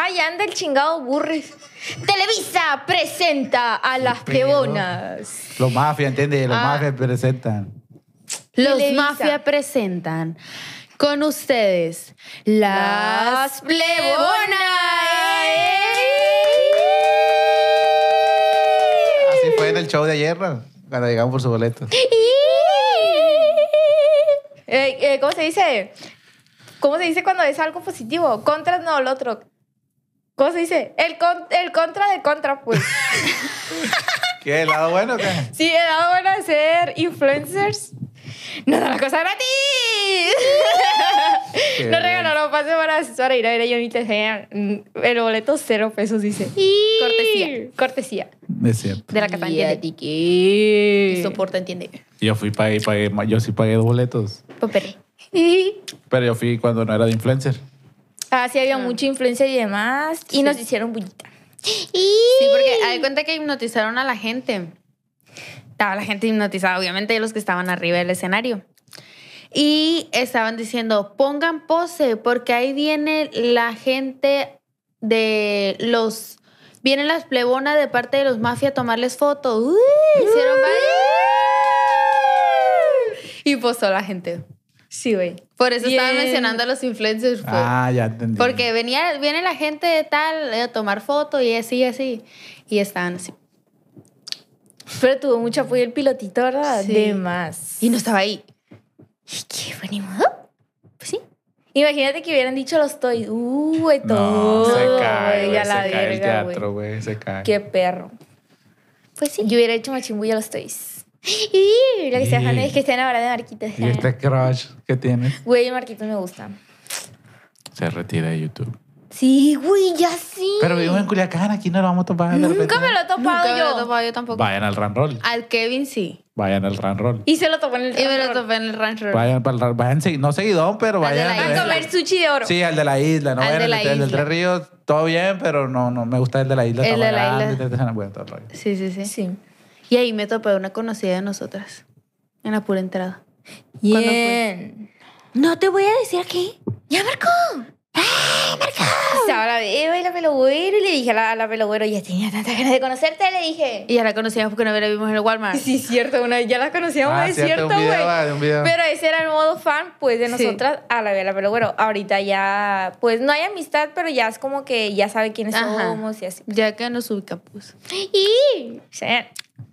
Ay, anda el chingado burris. Televisa presenta a las plebonas. Los mafias, ¿entiendes? Los Ah. mafias presentan. Los Televisa. Mafia presentan con ustedes las. Así fue en el show de ayer, ¿no? cuando llegamos por su boleto. Eh, eh, ¿Cómo se dice? ¿Cómo se dice cuando es algo positivo? Contra, no, el otro. ¿Cómo se dice? El, con- el contra de contra, pues. ¿Qué? ¿El lado bueno o qué? sí, he dado bueno de ser influencers. No da la cosa gratis. Qué no bien. regalaron pase para, para ir a ver a Johnny Tejeda. El boleto cero pesos, dice. Cortesía. Cortesía. Es cierto. De la que Y a entiende. ti que soporta, entiende. Yo fui, pagué, pagué, yo sí pagué dos boletos. Pero yo fui cuando no era de influencer. Ah, sí, había mucha influencia y demás. Y Sí. nos hicieron bullita. Sí, porque hay cuenta que hipnotizaron a la gente. Estaba la gente hipnotizada, obviamente, los que estaban arriba del escenario. Y estaban diciendo, pongan pose, porque ahí viene la gente de los... Vienen las plebonas de parte de los mafias a tomarles fotos. Uy, hicieron varios. Y posó la gente. Sí, güey. Por eso Bien. mencionando a los influencers. pues. Ah, ya entendí. Porque venía, viene la gente de tal eh, a tomar fotos y así, así. Y estaban así. Pero tuvo mucho apoyo el pilotito, ¿verdad? Sí. De más. Y no estaba ahí. ¿Qué fue ni modo? Pues sí. Imagínate que hubieran dicho los toys. Uh, güey, No, todo. se cae, güey, se la cae el verga, teatro, güey. se cae. Qué perro. Pues sí. Yo hubiera hecho machimbulla a los toys. Y lo que se dejan es que estén ahora de Marquitos. ¿Y este crush que tienes? Güey, Marquitos me gusta. Se retira de YouTube. Sí, güey, ya sí. Pero vivimos en Culiacán, aquí no lo vamos a topar. de repente. Nunca me lo he topado Nunca me yo. lo he topado yo tampoco. Vayan al Run Roll. Al Kevin sí. Vayan al Run Roll. Y se lo topó en el Y me lo topé en el rancho. Vayan para el Run Vayan, segui- no seguidón, pero Al de vayan. la A isla. comer sushi de oro. Sí, al de la isla, no Al vayan de al la de- el del isla. Tres Ríos, todo bien, pero no, no me gusta el de la isla. El está de la grande, isla. está- está- bueno, todo el rollo. Sí, sí, sí, Sí. Y ahí me topé una conocida de nosotras. En la pura entrada. ¿Cuándo fue? Bien. No te voy a decir aquí. ¡Ya marcó! ¡Ah, marcó! Estaba la beba y la pelogüero y le dije a la, a la pelogüero, ya tenía tantas ganas de conocerte, le dije. Y ya la conocíamos porque no la vimos en el Walmart. Sí, cierto, una, ya la conocíamos, Ah, es cierto, güey. Pero ese era el modo fan, pues, de Sí. nosotras a la vela, pero bueno, ahorita ya, pues, no hay amistad, pero ya es como que ya sabe quiénes Ajá. somos y así. Ya que nos ubica, pues. Y... sí.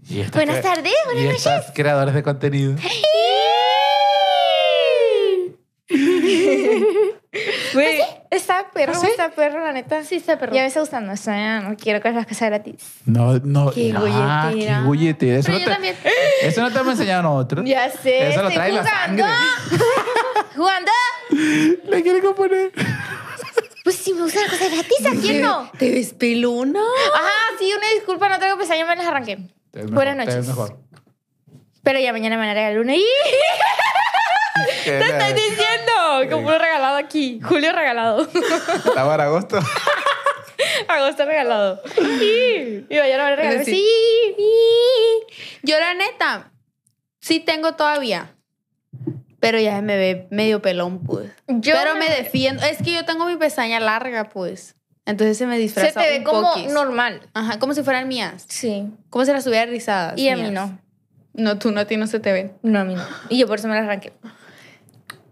Y estas Buenas cre- tardes, buenas y noches. estas creadores de contenido. Güey, está perro, ¿Ah, sí? está perro, la neta. Sí, está perro. Ya me está gustando, o sea, no quiero que las cosas gratis. No, no. Qué ah, qué. Eso, Pero no yo te, también. eso no te hemos enseñado nosotros. Ya sé, Eso lo estoy trae la jugando. sangre. ¿Jugando? Le quiere componer. Pues si me gusta la cosa gratis, ¿a quién no? ¿Te ves pelona? Ajá, sí, una disculpa, no tengo pestañas, me las arranqué. Te ves mejor, Buenas te ves noches. mejor. Pero ya mañana me van a regalar una. ¡Y! ¿Qué ¡Te estoy diciendo! Como un regalado aquí. Julio regalado. Está para agosto. Agosto regalado. Y y mañana me van a regalar. Sí. Sí. Yo, la neta, sí tengo todavía. Pero ya me ve medio pelón, pues. Yo pero me- me defiendo. Es que yo tengo mi pestaña larga, pues. Entonces se me disfraza Se te ve un como poquis. normal. Ajá, como si fueran mías. Sí. Como si las tuviera rizadas. Y a mí no. No, tú no, a ti no se te ven. No, a mí no. Y yo por eso me las arranqué.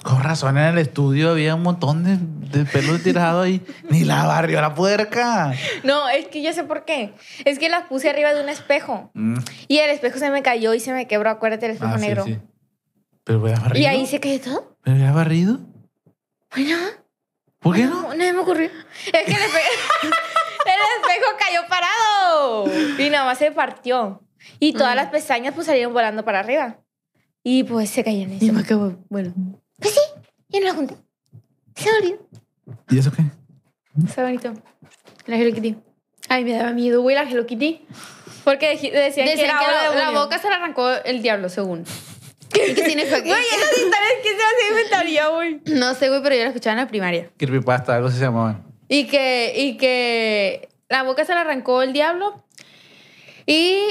Con razón en el estudio había un montón de, de pelos tirados ahí. Ni la barrió la puerca. No, es que yo sé por qué. Es que las puse arriba de un espejo. Mm. Y el espejo se me cayó y se me quebró. Acuérdate del espejo Ah, sí, negro. sí. Pero hubieras barrido. Y ahí se cayó todo. ¿Pero hubieras barrido? Bueno, ¿Por qué no, no? no me ocurrió. Es que el espejo, el espejo cayó parado. Y nada más se partió. Y todas Mm. las pestañas pues salieron volando para arriba. Y pues se cayeron. Y eso. me acabo. Bueno. Pues sí, yo no la junté. Se me olvidó. ¿Y eso qué? Está bonito. La Hello Kitty. Ay, me daba miedo, güey, la Hello Kitty. Porque decían, que Decían que hora la, la boca se le arrancó el diablo, según. ¿Y qué significa? Güey, esas historias que se hace inventaría, güey. No sé, güey, pero yo la escuchaba en la primaria. Creepypasta, algo así se llamaban. Y que, y que la boca se le arrancó el diablo. Y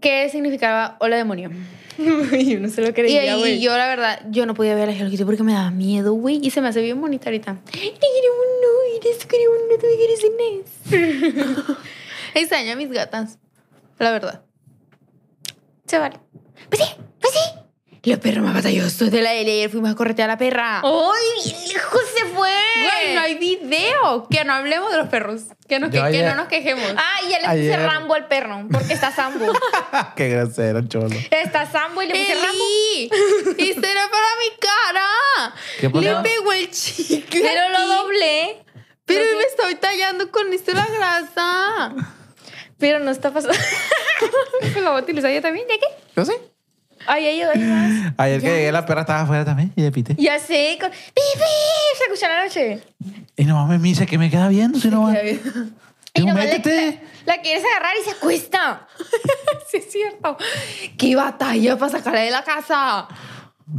que significaba hola demonio. yo no se lo Y, creía, y güey. yo, la verdad, yo no podía ver a la Hello Kitty porque me daba miedo, güey. Y se me hace bien bonita ahorita. Ay, queremos no, eres queremos no, tú quieres Inés. Extraño a mis gatas. La verdad. Se vale. Pues sí. La perra más batalloso de la L. Ayer fuimos a corretear a la perra. ¡Ay, bien lejos se fue! Güey, no hay video. Que no hablemos de los perros. Que, nos, que, Yo que ayer- no nos quejemos. Ah, y ya le puse Ayer- Rambo al perro, porque está Sambo. qué grosero, cholo. está Sambo y le puse Rambo. ¡Y será para mi cara! ¿Qué pasó? Le pegó el chicle. Pero lo doblé. Pero No me estoy tallando con esto la grasa. Pero no está pasando. Pues la voy a utilizar yo también, ¿ya qué? ¿Yo sí? Ay, ay, ay, más. Ayer que llegué, la perra estaba afuera también y le pité. Ya sé. Con... ¡Pi, pi! Se escucha en la noche. Y nomás me dice que me queda viendo, si no va. Y nomás le- métete. La, la quieres agarrar y se acuesta. Sí, es cierto. ¡Qué batalla para sacarla de la casa!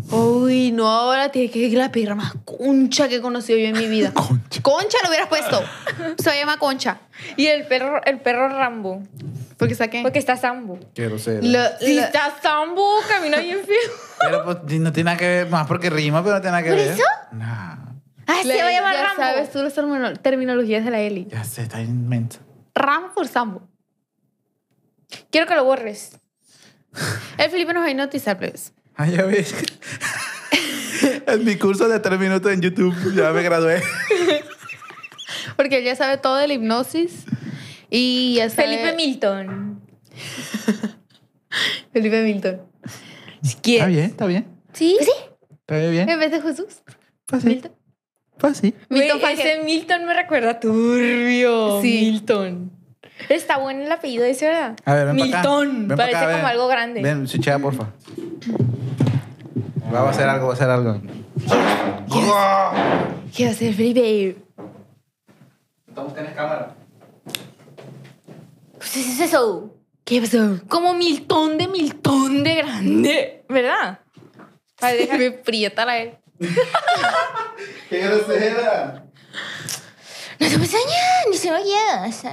Uy, no, ahora tiene que ser la perra más concha que he conocido yo en mi vida. Concha. Concha lo hubieras puesto. Se llama Concha. Y el perro, el perro Rambo. Porque saqué. Porque está Sambo. Qué grosero. Lo- Si lo- está Sambo, camina bien feo. Pero pues no tiene nada que ver, más porque rima, pero no tiene nada que ¿Por ver. eso? Nah, Ah, le- se va a llamar ya Rambo. sabes tú las termino- terminologías de la Eli. ya sé, está inmenso. Rambo por Sambo. Quiero que lo borres. El Felipe nos va a hipnotizar, plebes. Ah, ya ves. en mi curso de tres minutos en YouTube ya me gradué. Porque él ya sabe todo de la hipnosis. Y ya sabe... Felipe Milton. Felipe Milton. Si Está bien, está bien. ¿Sí? Sí. Está bien. En vez de Jesús. Pues sí. Milton. Pues sí. Milton ese Milton me recuerda a turbio. Sí. Milton. Está bueno el apellido ese, ¿verdad? A ver, ven. Milton. Ven pa' Parece acá, como ven. algo grande. Ven, switchea, porfa. Va a hacer algo, va a hacer algo. ¿Qué va a hacer Felipe? Estamos tienes cámara. Pues ¿qué es eso? ¿Qué pasó? Como Milton de Milton de grande. ¿Verdad? A ver, deja- Me prieta la él. ¡Qué grosera! No te pestañas, ni se vayas.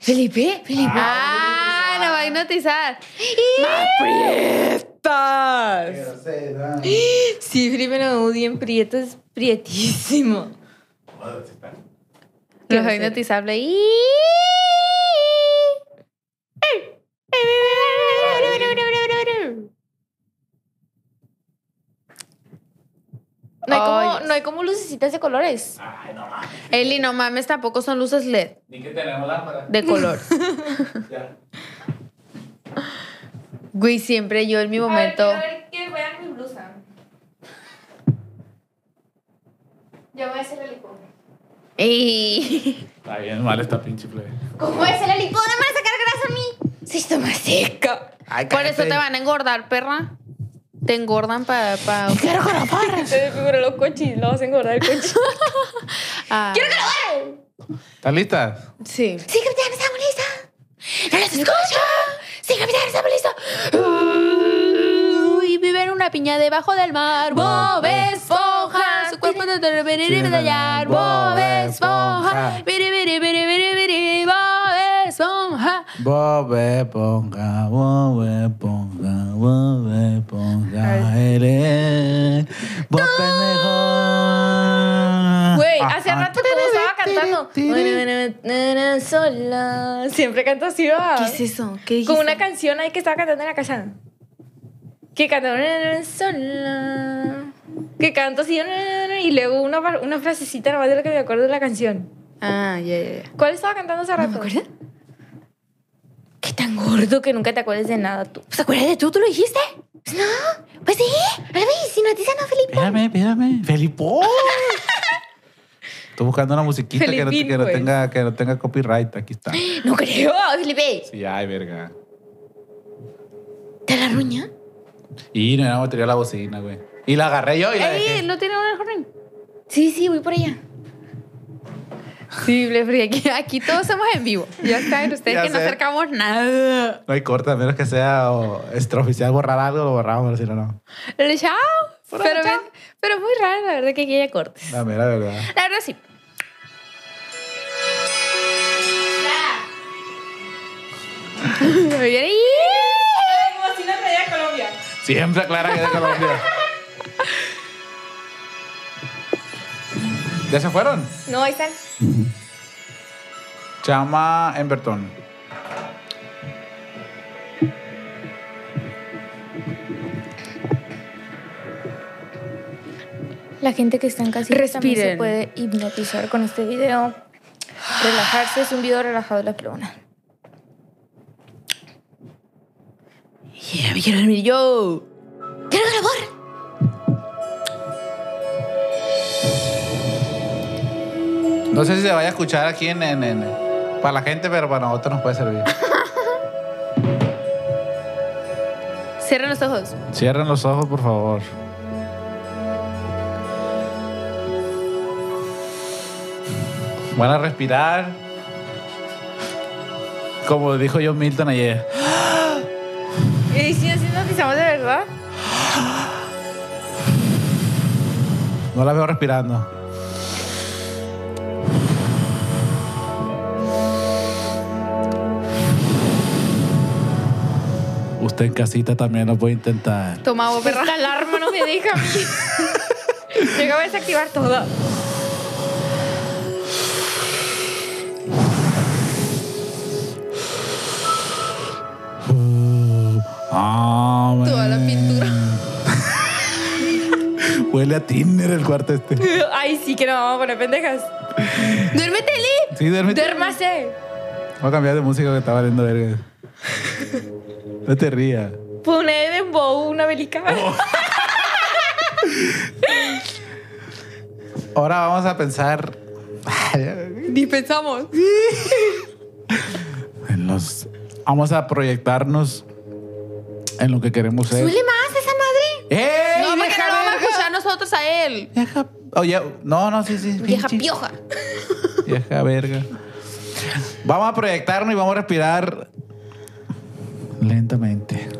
¿Felipe? Felipe. Ah, nos va a hipnotizar. ¡Más prietas! ¡Qué grosera! Sí, Felipe no odien prieto, es prietísimo. Nos va a hipnotizar. No hay, como, Ay, no hay como lucecitas de colores. Eli, no mames, tampoco son luces LED Ni que tenemos lámpara. de color. Ya. Güey, siempre yo en mi momento. A ver, quiero ver que vean mi blusa. Ya voy a hacer el licor. Ey. Está bien, mal esta pinche plebe. ¿Cómo es el licor? ¿No me van a sacar grasa a mí? Sí, está más seca. Ay, Por eso te van a engordar, perra. Te engordan para. Pa, Quiero que lo. Se me figuró los cochis, lo vas a engordar el coche. Ah, ¡Quiero que lo barres! ¿Estás lista? Sí. Sí, capitán, estamos listos. ¡No los escucho! Sí, capitán, estamos listos. Uy, vive en una piña debajo del mar. Bob Esponja. Su cuerpo de tallar. Bob Esponja. Biri, biri, biri, biri, biri. Bob Esponja. Bob Esponja, Bob Esponja, Bob Esponja, eres Bob pendejo. Güey, Ah, hace ah. rato como estaba cantando. Na, Sola. Siempre canto así, va. ¿Qué es eso? ¿Qué dijiste? Como una canción ahí que estaba cantando en la casa. Que na, sola. Que canto así y luego una, una frasecita nomás de lo que me acuerdo de la canción. Ah, ya, ya, ya. ¿Cuál estaba cantando hace rato? me acuerdo. Qué tan gordo que nunca te acuerdes de nada tú. ¿Se acuerdas de tú? ¿Tú lo dijiste? Pues no, pues sí. Ay, si no dice no, Felipe. Espérame, espérame. Felipón. Estoy buscando una musiquita que no, Felipín, que, no pues. tenga, que no tenga copyright. Aquí está. No creo, Felipe. Sí, ay, verga. ¿Te la ruña? Y no era batería la bocina, güey. Y la agarré yo y la ¡Ey! dejé. ¿No tiene un ring? Sí, sí, voy por allá. Sí, porque aquí, aquí todos somos en vivo. Ya saben ustedes Ya que no acercamos nada. No hay corta, a menos que sea o extraoficial borrar algo, lo borramos, pero si no, no. El chao. Pero, chao. pero muy raro, la verdad, que aquí haya cortes. La mera verdad. La verdad, sí. Viene ahí. Como si no traía Colombia. Siempre aclara que es de Colombia. ¿Ya se fueron? No, ahí están. Chama Emberton. La gente que está en casa también se Respiren. puede hipnotizar con este video. Relajarse es un video relajado de la plena. Yeah, me quiero dormir yo. ¡Quiero grabar! No sé si se vaya a escuchar aquí en, en- en- para la gente, pero para nosotros nos puede servir. Cierren los ojos. Cierren los ojos, por favor. Van a respirar. Como dijo John Milton ayer. ¿Y si nos hipnotizamos de verdad? No la veo respirando. Usted en casita también lo puede intentar. Toma, vos, perra. Esta alarma no me deja a mí. Tengo que desactivar todo. Ah, Toda la pintura. Huele a Tinder el cuarto este. Ay, sí que no vamos a poner pendejas. Duérmete, Lee. Sí, duérmete. Duérmase. Voy a cambiar de música que está valiendo verga. No te rías. Pone dembow una belica. Ahora vamos a pensar Dispensamos. en los. Vamos a proyectarnos en lo que queremos ser. Suele más esa madre. ¡Ey! No, porque no lo vamos a escuchar nosotros a él. Vieja. Oye, no, no, sí, sí. Vieja pinche- pioja. Vieja verga. Vamos a proyectarnos y vamos a respirar lentamente.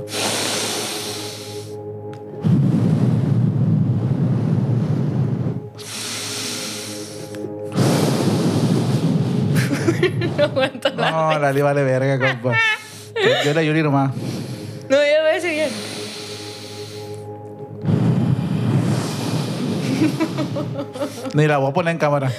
No aguanto la. No, la vale verga, compa. Yo la Yuri nomás. No, yo lo voy a decir bien. Ni la voy a poner en cámara.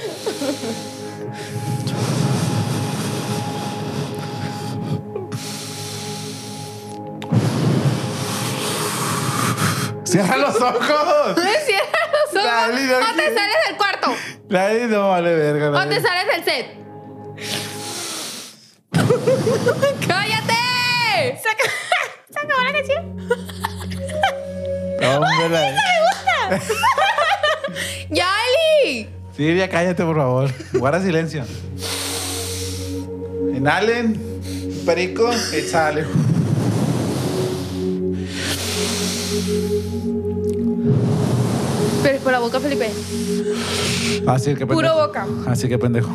¡Cierra los ojos! Cierra los ojos. Dale, no o te sales del cuarto. Nadie no vale verga. O nadie. te sales del set. ¡Cállate! Se acabó, se acabó la canción. Hombre, la- ¡Ya, Eli! Silvia, cállate, por favor. Guarda silencio. Inhalen, perico, exhalen. Pero es por la boca, Felipe. Así que pendejo. Puro boca. Así que pendejo.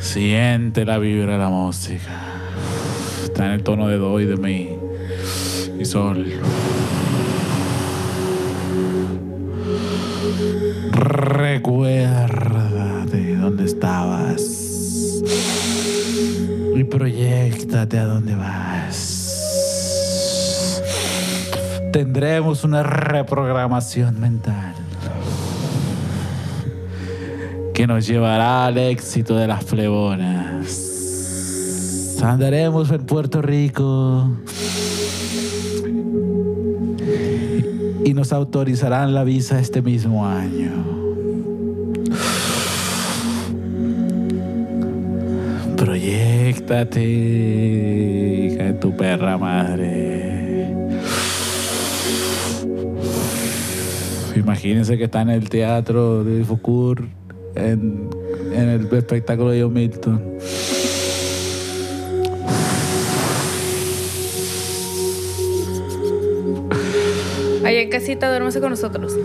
Siente la vibra de la música. Está en el tono de do y de mi y sol. Recuerda de dónde estabas y proyectate a dónde vas. Tendremos una reprogramación mental que nos llevará al éxito de las flebonas. Andaremos en Puerto Rico. Y nos autorizarán la visa este mismo año. Proyectate, hija de tu perra madre. Imagínense que está en el teatro de Foucault en, en el espectáculo de John Milton. Allá en casita, duérmase con nosotros.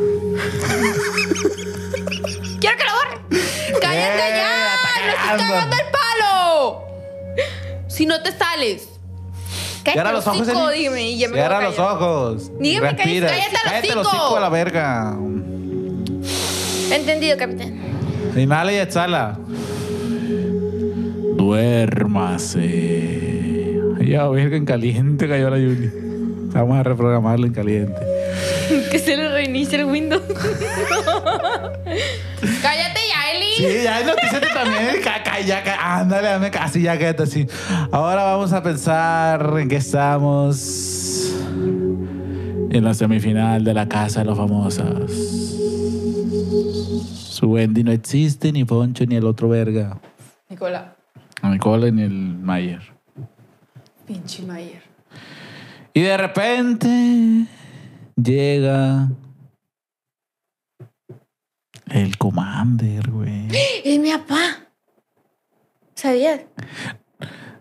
¡Quiero que lo borre! ¡Cállate ¡Eh, ya! Cagando el! Si no te sales. Cierra los ojos, Eli. dime, y ya me Cierra voy a los callar. ojos. Dígame, Respira. cállate, cállate el el hocico. hocico a la verga. Entendido, capitán. Inhala y exhala. Duérmase. Ya, verga, en caliente cayó la Yuli. Vamos a reprogramarla en caliente. Que se le reinicie el Windows. Sí, ya notíciate también. Ca- ca- ya, ca- ándale, dame casi ya quédate así. Ahora vamos a pensar en que estamos en la semifinal de la Casa de los Famosos. Su Wendy no existe, ni Poncho, ni el otro verga. Nicola. Ni Nicole, ni el Mayer. Pinche Mayer. Y de repente llega el Commander, güey. Es mi papá. ¿Sabías?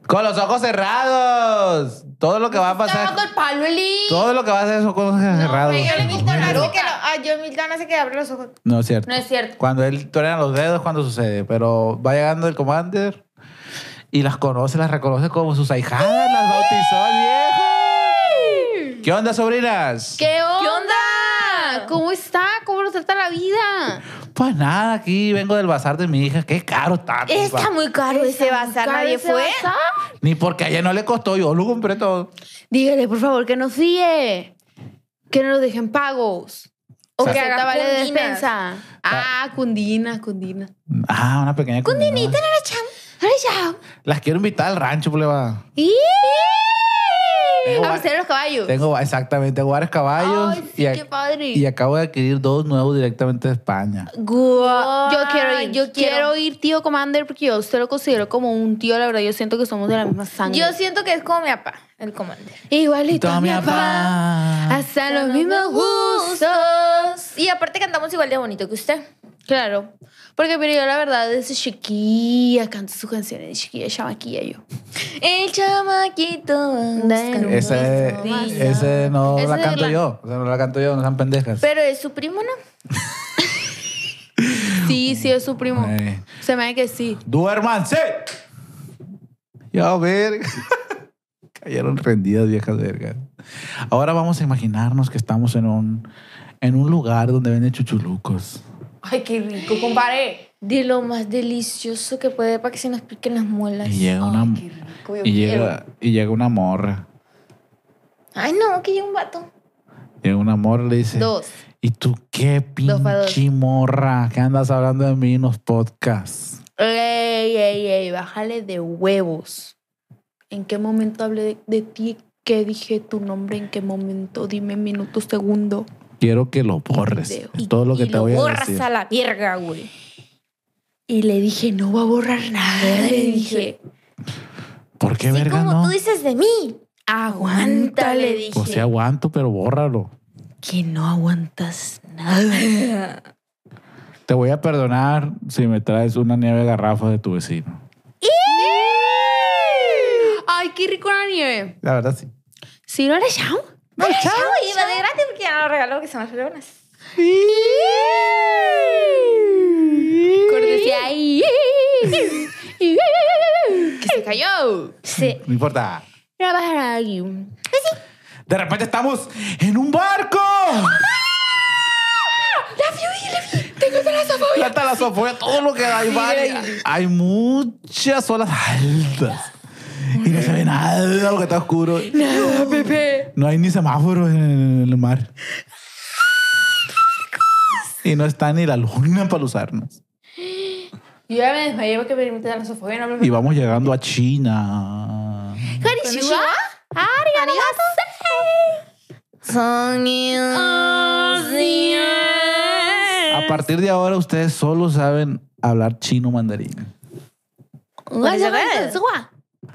Con los ojos cerrados. Todo lo que va a ¡Está dando pasar. el palo, Eli! Todo lo que va a hacer son con los ojos cerrados. yo le la Hace que lo- ah, yo Milton hace que abre los ojos. No es cierto. No es cierto. Cuando él truena los dedos, cuando sucede. Pero va llegando el Commander y las conoce, las reconoce como sus ahijadas, las bautizó el viejo. ¿Qué onda, sobrinas? ¿Qué onda? ¿Qué onda? ¿Cómo está? ¿Cómo nos trata la vida? Pues nada, aquí vengo del bazar de mi hija. Qué caro está. compa. Está muy caro ese bazar. ¿Caro Nadie ese fue. bazar? Ni porque a ella no le costó, yo lo compré todo. Dígale, por favor, que nos fíe. Que no nos dejen pagos. O que haga vale de cundinas. Ah, cundina, cundina. Ah, una pequeña Cundinita no la echamos. ¡Ay, ya! Las quiero invitar al rancho, pleba. ¡Y! Tengo A pasear los caballos. Tengo exactamente varios caballos Ay, sí, y, qué padre. y acabo de adquirir dos nuevos directamente de España. Guau. Yo quiero ir. Yo quiero. quiero. ir, tío Commander, porque yo a usted lo considero como un tío. La verdad, yo siento que somos de la misma sangre. Yo siento que es como mi papá, el comandante. Igualito a mi papá. Hasta los mismos gustos. Y aparte cantamos igual de bonito que usted. Claro. Porque, pero yo la verdad, desde chiquilla canto sus canciones de chiquilla, chamaquilla yo. El chamaquito. busca Ese, un beso. ese no Ese la canto yo. Ese no la canto yo, no sean pendejas. Pero es su primo, ¿no? Sí, sí, es su primo. Eh. Se me hace que sí. ¡Duérmanse! Ya, verga. Cayeron rendidas, viejas vergas. Ahora vamos a imaginarnos que estamos en un, en un lugar donde venden chuchulucos. Ay, qué rico, compadre. De lo más delicioso que puede para que se nos piquen las muelas. Y llega una, yo y llega, y llega una morra. Ay, no, que llega un vato. Llega una morra y le dice... Dos. ¿Y tú qué pinche morra? ¿Qué andas hablando de mí en los podcasts? Ey, ey, ey, bájale de huevos. ¿En qué momento hablé de, de ti? ¿Qué dije tu nombre? ¿En qué momento? Dime minuto, segundo. Quiero que lo borres. Es todo lo que y te lo voy a borras decir. a la verga, güey. Y le dije, no va a borrar nada. Le dije, ¿Por qué Sí, verga como no? tú dices de mí. aguanta, le dije. Pues sí aguanto, pero bórralo. que no aguantas nada. Te voy a perdonar si me traes una nieve garrafa de tu vecino. Ay, qué rico la nieve. La verdad sí. ¿Sí lo eres chao? No, chao, iba de gratis porque ya no lo regaló que son las fregonas. Cortesía ahí. que se cayó. Sí. No importa. Aquí. De repente estamos en un barco. Tengo talasofobia. La talasofobia, todo lo que hay. varias. Hay muchas olas altas. Y no se ve nada de lo que está oscuro. Nada, Pepe. No hay ni semáforos en el mar. Y no está ni la luna para usarnos. Yo ya me desmayé porque me. No me Y vamos llegando a China. Konnichiwa. A partir de ahora ustedes solo saben hablar chino mandarín.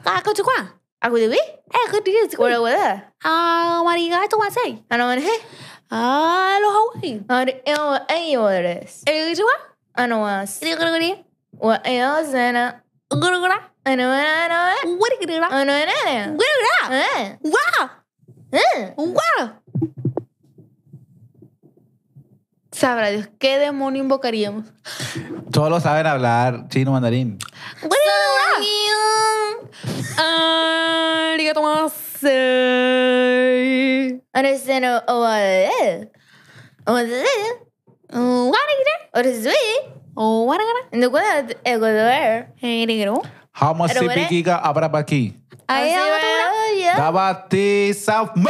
Ako tukwa. Aku dewi. Eh, aku dia tukwa dah wala. Ah, mari gato masai. Ano man he? Ah, lo hawi. Ah, eo eo des. Eh, tukwa. Ano was. Ini guru guru. Wa eo zena. Guru guru. Ano ano. What guru guru. Ano ano. Guru guru. Wow. Wow. Sabrá Dios, ¿qué demonio invocaríamos? Solo saben hablar chino mandarín. ¿verdad? sipikiga abrapaki. Ay, ay, Dabati South Me.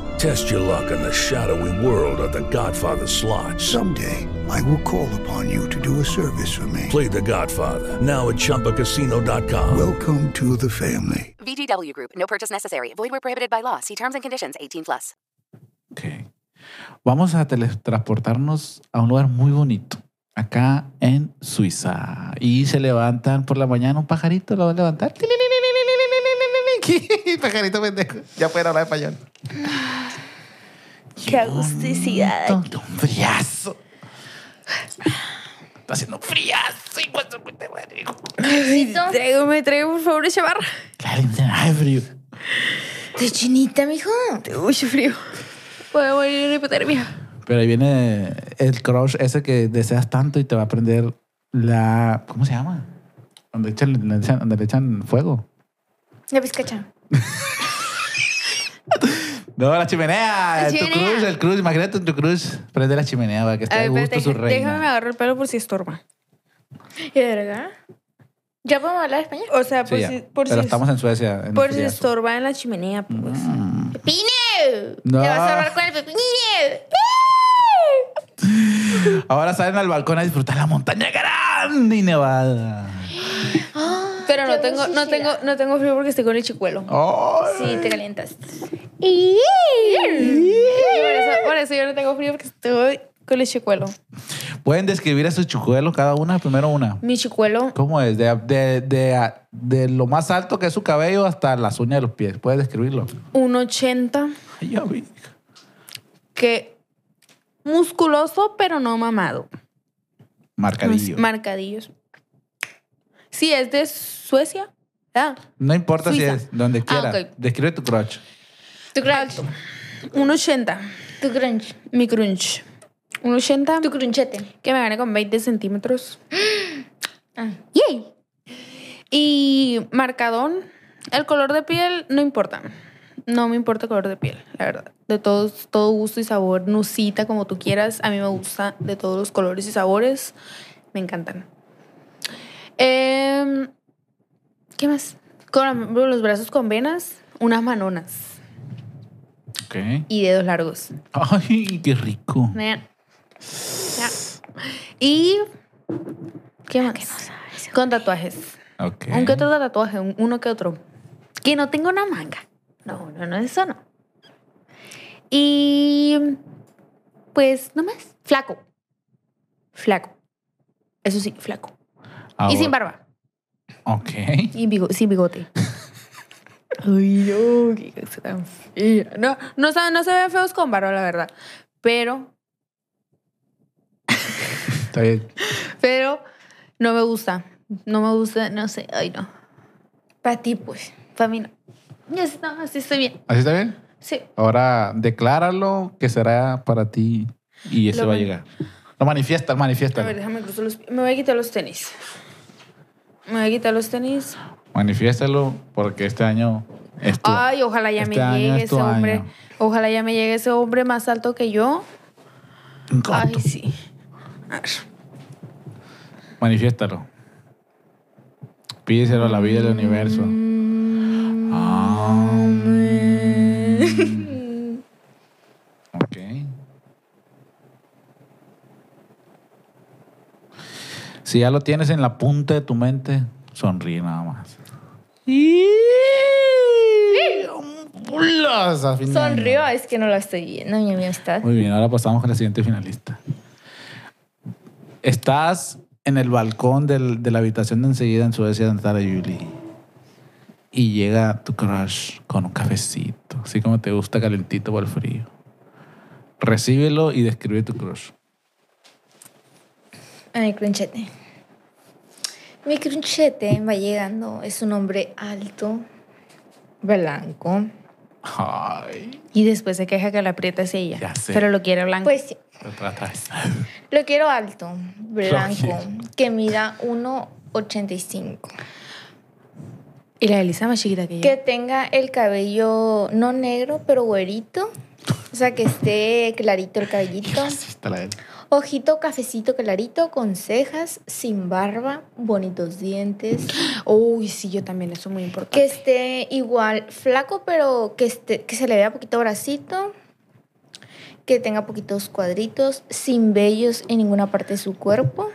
Test your luck in the shadowy world of The Godfather slot. Someday, I will call upon you to do a service for me. Play The Godfather now at ChumbaCasino.com. Welcome to the family. VGW Group. No purchase necessary. Void were prohibited by law. See terms and conditions. 18 plus. Ok. Vamos a teletransportarnos a un lugar muy bonito. Acá en Suiza. Y se levantan por la mañana un pajarito, lo va a levantar. pajarito pendejo. Ya pueden hablar español. Qué agusticidad. Bonito, Un friazo. Está haciendo friazo. madre. Traigo, me traigo, por favor, esa barra. Claro, ay, frío. De chinita, mijo. Tengo mucho frío. Voy a morir de hipotermia. Pero ahí viene el crush ese que deseas tanto y te va a prender la... ¿Cómo se llama? Donde, echan- donde le echan fuego. La pizcacha. No, la chimenea. La tu chimenea. cruz, el cruz. Imagínate tu cruz. Prende la chimenea para que esté A gusto su déjame, déjame agarrar el pelo por si estorba. ¿Y verga? ¿Ya podemos hablar español? O sea, por Sí, si, por Pero si, estamos en Suecia. en por el si estorba en la chimenea, pues. ¡Pepino! No. Te vas a hablar con el pepino. Ahora salen al balcón a disfrutar la montaña grande y nevada. Pero no tengo, no tengo, no tengo frío porque estoy con el chicuelo. Ay. Sí, te calientas. Por eso, por eso yo no tengo frío porque estoy con el chicuelo. Pueden describir a sus chujuelos cada una, primero una. Mi chicuelo, ¿Cómo es? De, de, de, de lo más alto que es su cabello hasta las uñas de los pies. ¿Puedes describirlo? un 80, Ay, ya vi. que musculoso pero no mamado. Marcadillo. Marcadillos. Sí, es de Suecia. Ah, no importa Suiza. si es donde Ah, quiera. ok. Describe tu crotch. tu crunch. Un 80. Tu crunch. Mi crunch. Un 80 Tu crunchete. que me gane con 20 centímetros. Ah. ¡Yay! Y marcadón. El color de piel no importa. No me importa el color de piel, la verdad. De todos, todo gusto y sabor. Nusita, como tú quieras. A mí me gusta de todos los colores y sabores. Me encantan. Em, ¿Qué más? Con los brazos con venas, unas manonas Ok. y dedos largos. Ay, qué rico. Vean. Ya. Y. ¿Qué más? Con tatuajes. Ok. Un que otro tatuaje, un- uno que otro. Que no tengo una manga. No, no, no, eso no. Y. Pues, no más. Flaco. Flaco. Eso sí, flaco. Ahora- Y sin barba. Ok. Y bigo- sin bigote. Ay, no, qué cosa tan fea. No, no, se- no se ven feos con barba, la verdad. Pero Está bien. Pero no me gusta. No me gusta, no sé. Ay, no. Para ti, pues. Para mí no. Ya está, así estoy bien. ¿Así está bien? Sí. Ahora decláralo que será para ti y eso Lo va a llegar. Lo manifiesta, A manifiesta. ver, déjame cruzar los pies. Me voy a quitar los tenis. Me voy a quitar los tenis. Manifiéstalo porque este año es tu. Ay, ojalá ya Este me llegue ese hombre. año. Ojalá ya me llegue ese hombre más alto que yo. Ay, sí. Manifiéstalo. Pídeselo a la vida del universo. Amén. Ok. Si ya lo tienes en la punta de tu mente, sonríe nada más. De año. Sonrió, es que no la estoy viendo, mi amistad. Muy bien, ahora pasamos con la siguiente finalista. Estás en el balcón del- de la habitación de enseguida en Suecia está la Julie. Y llega tu crush con un cafecito, así como te gusta calentito por el frío. Recíbelo y describe tu crush. A mi crunchete. Mi crunchete va llegando. Es un hombre alto, blanco. Ay, Y después se queja que la aprieta es ella. Ya sé. Pero lo quiere blanco. Pues sí, lo quiero alto, blanco, que mida 1,85. y la Elisa más chiquita que ella. Que tenga el cabello no negro, pero güerito. O sea, que esté clarito el cabellito. Está la. Ojito cafecito clarito, con cejas, sin barba, bonitos dientes. Uy, sí, yo también. Eso es muy importante. Que esté igual flaco, pero que, esté, que se le vea poquito bracito. Que tenga poquitos cuadritos, sin vellos en ninguna parte de su cuerpo.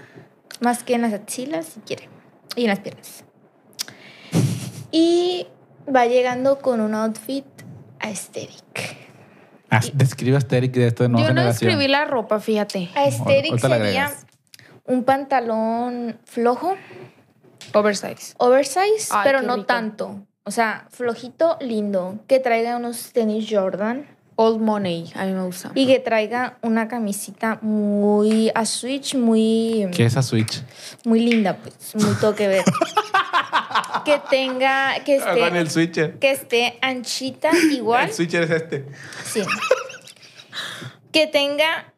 Más que en las axilas, si quiere. Y en las piernas. Y va llegando con un outfit aesthetic. Ah, describe a Asterix de esto de nueva Yo no generación. escribí la ropa, fíjate. Aesthetic ahorita le sería agregas. un pantalón flojo, Oversize. oversize, Ay, pero qué no rico. tanto. O sea, flojito, lindo. Que traiga unos tenis Jordan. Old Money. A mí me gusta. Y que traiga una camisita muy a switch, muy, ¿Qué es esa Switch? muy linda, pues, muy toque ver. que tenga, que Ah, Con el esté, switcher. que esté anchita igual. El switcher es este. Sí. Que tenga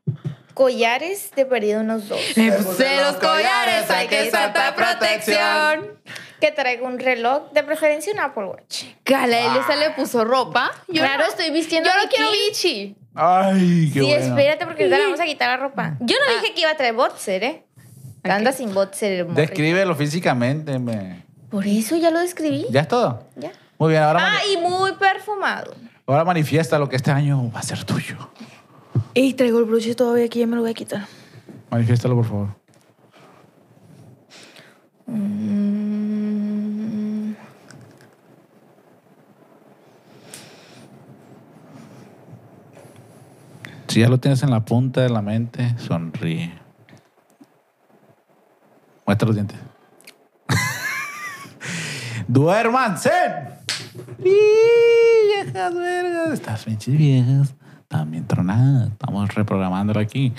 collares de perdido unos dos. De los collares hay que saltar protección. Que traiga un reloj, de preferencia un Apple Watch. Que a la Elisa le puso ropa. Yo claro, no. estoy vistiendo Yo bikini. quiero bichi. Ay, qué Sí, bueno. espérate porque ahorita le vamos a quitar la ropa. Yo no Ah. dije que iba a traer boxer, ¿eh? Anda sin boxer el morrito. Descríbelo físicamente. me- Por eso ya lo describí. ¿Ya es todo? Ya. Muy bien, ahora, Ah, mani- y muy perfumado. ahora manifiesta lo que este año va a ser tuyo. Y traigo el broche todavía aquí, ya me lo voy a quitar. Manifiéstalo, por favor. Si ya lo tienes en la punta de la mente, sonríe. Muestra los dientes. ¡Duérmanse! ¡Y, viejas vergas! Estas pinches viejas están bien tronadas. Estamos reprogramándolo aquí.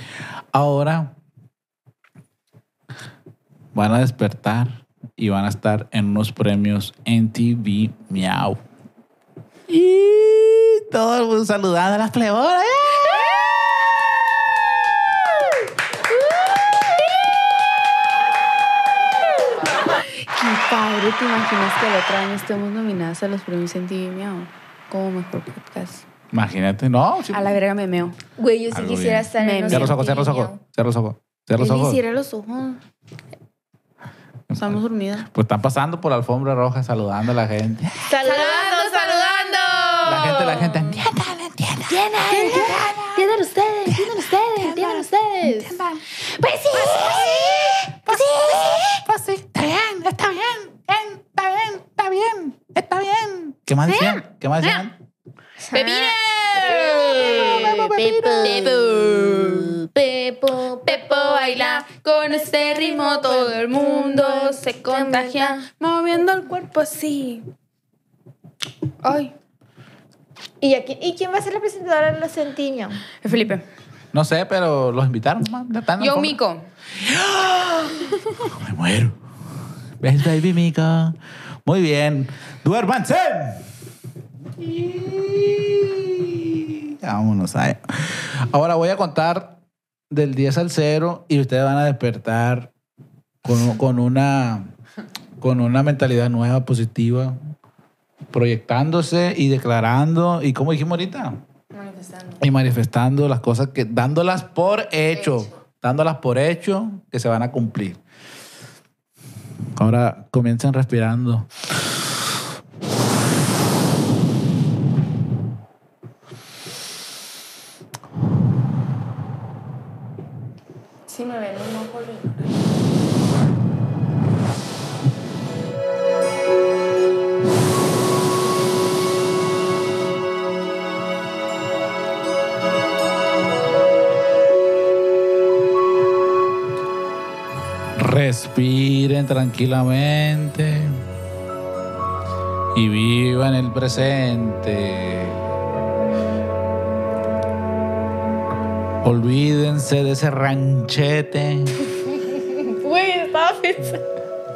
Ahora van a despertar y van a estar en unos premios en TV Miau. Y todo el mundo saludando a las pleboras. Qué padre, ¿te imaginas que el otro año estemos nominadas a los premios en TV Miau? Como mejor podcast. Imagínate, no. sí. A la verga me meo. Güey, yo sí Algo quisiera bien. estar en unos Cierra los ojos, cierra los ojos. Cierra los ojos. Cierra los ojos. cierra los ojos. Estamos dormidas. Pues están pasando por la alfombra roja saludando a la gente. Saludando, saludando. La gente, la gente. Entiendan, entiendan. Entiendan ustedes, entiendan ustedes, entiendan ustedes. Pues sí, pues sí, pues sí. Está bien, está bien, bien, está bien, está bien, está bien. ¿Qué más decían? ¿Qué más decían? ¡Pepino! Pepo. Pepo. Pepo baila con este ritmo, todo el mundo se contagia moviendo el cuerpo así. Ay, ¿Y, aquí, ¿Y quién va a ser la presentadora de los Centineo? Felipe. No sé, pero los invitaron. Yo. Mico. Me muero. ¿Ves, baby Mica? Muy bien. ¡Duérmanse! Y- Vámonos. ay. Ahora voy a contar del 10 al 0 y ustedes van a despertar con, con una, con una mentalidad nueva, positiva, proyectándose y declarando. ¿Y cómo dijimos ahorita? Manifestando. y manifestando las cosas que dándolas por hecho, dándolas por hecho que se van a cumplir. Ahora comiencen respirando. Tranquilamente y vivan el presente. Olvídense de ese ranchete Güey, estaba pensando.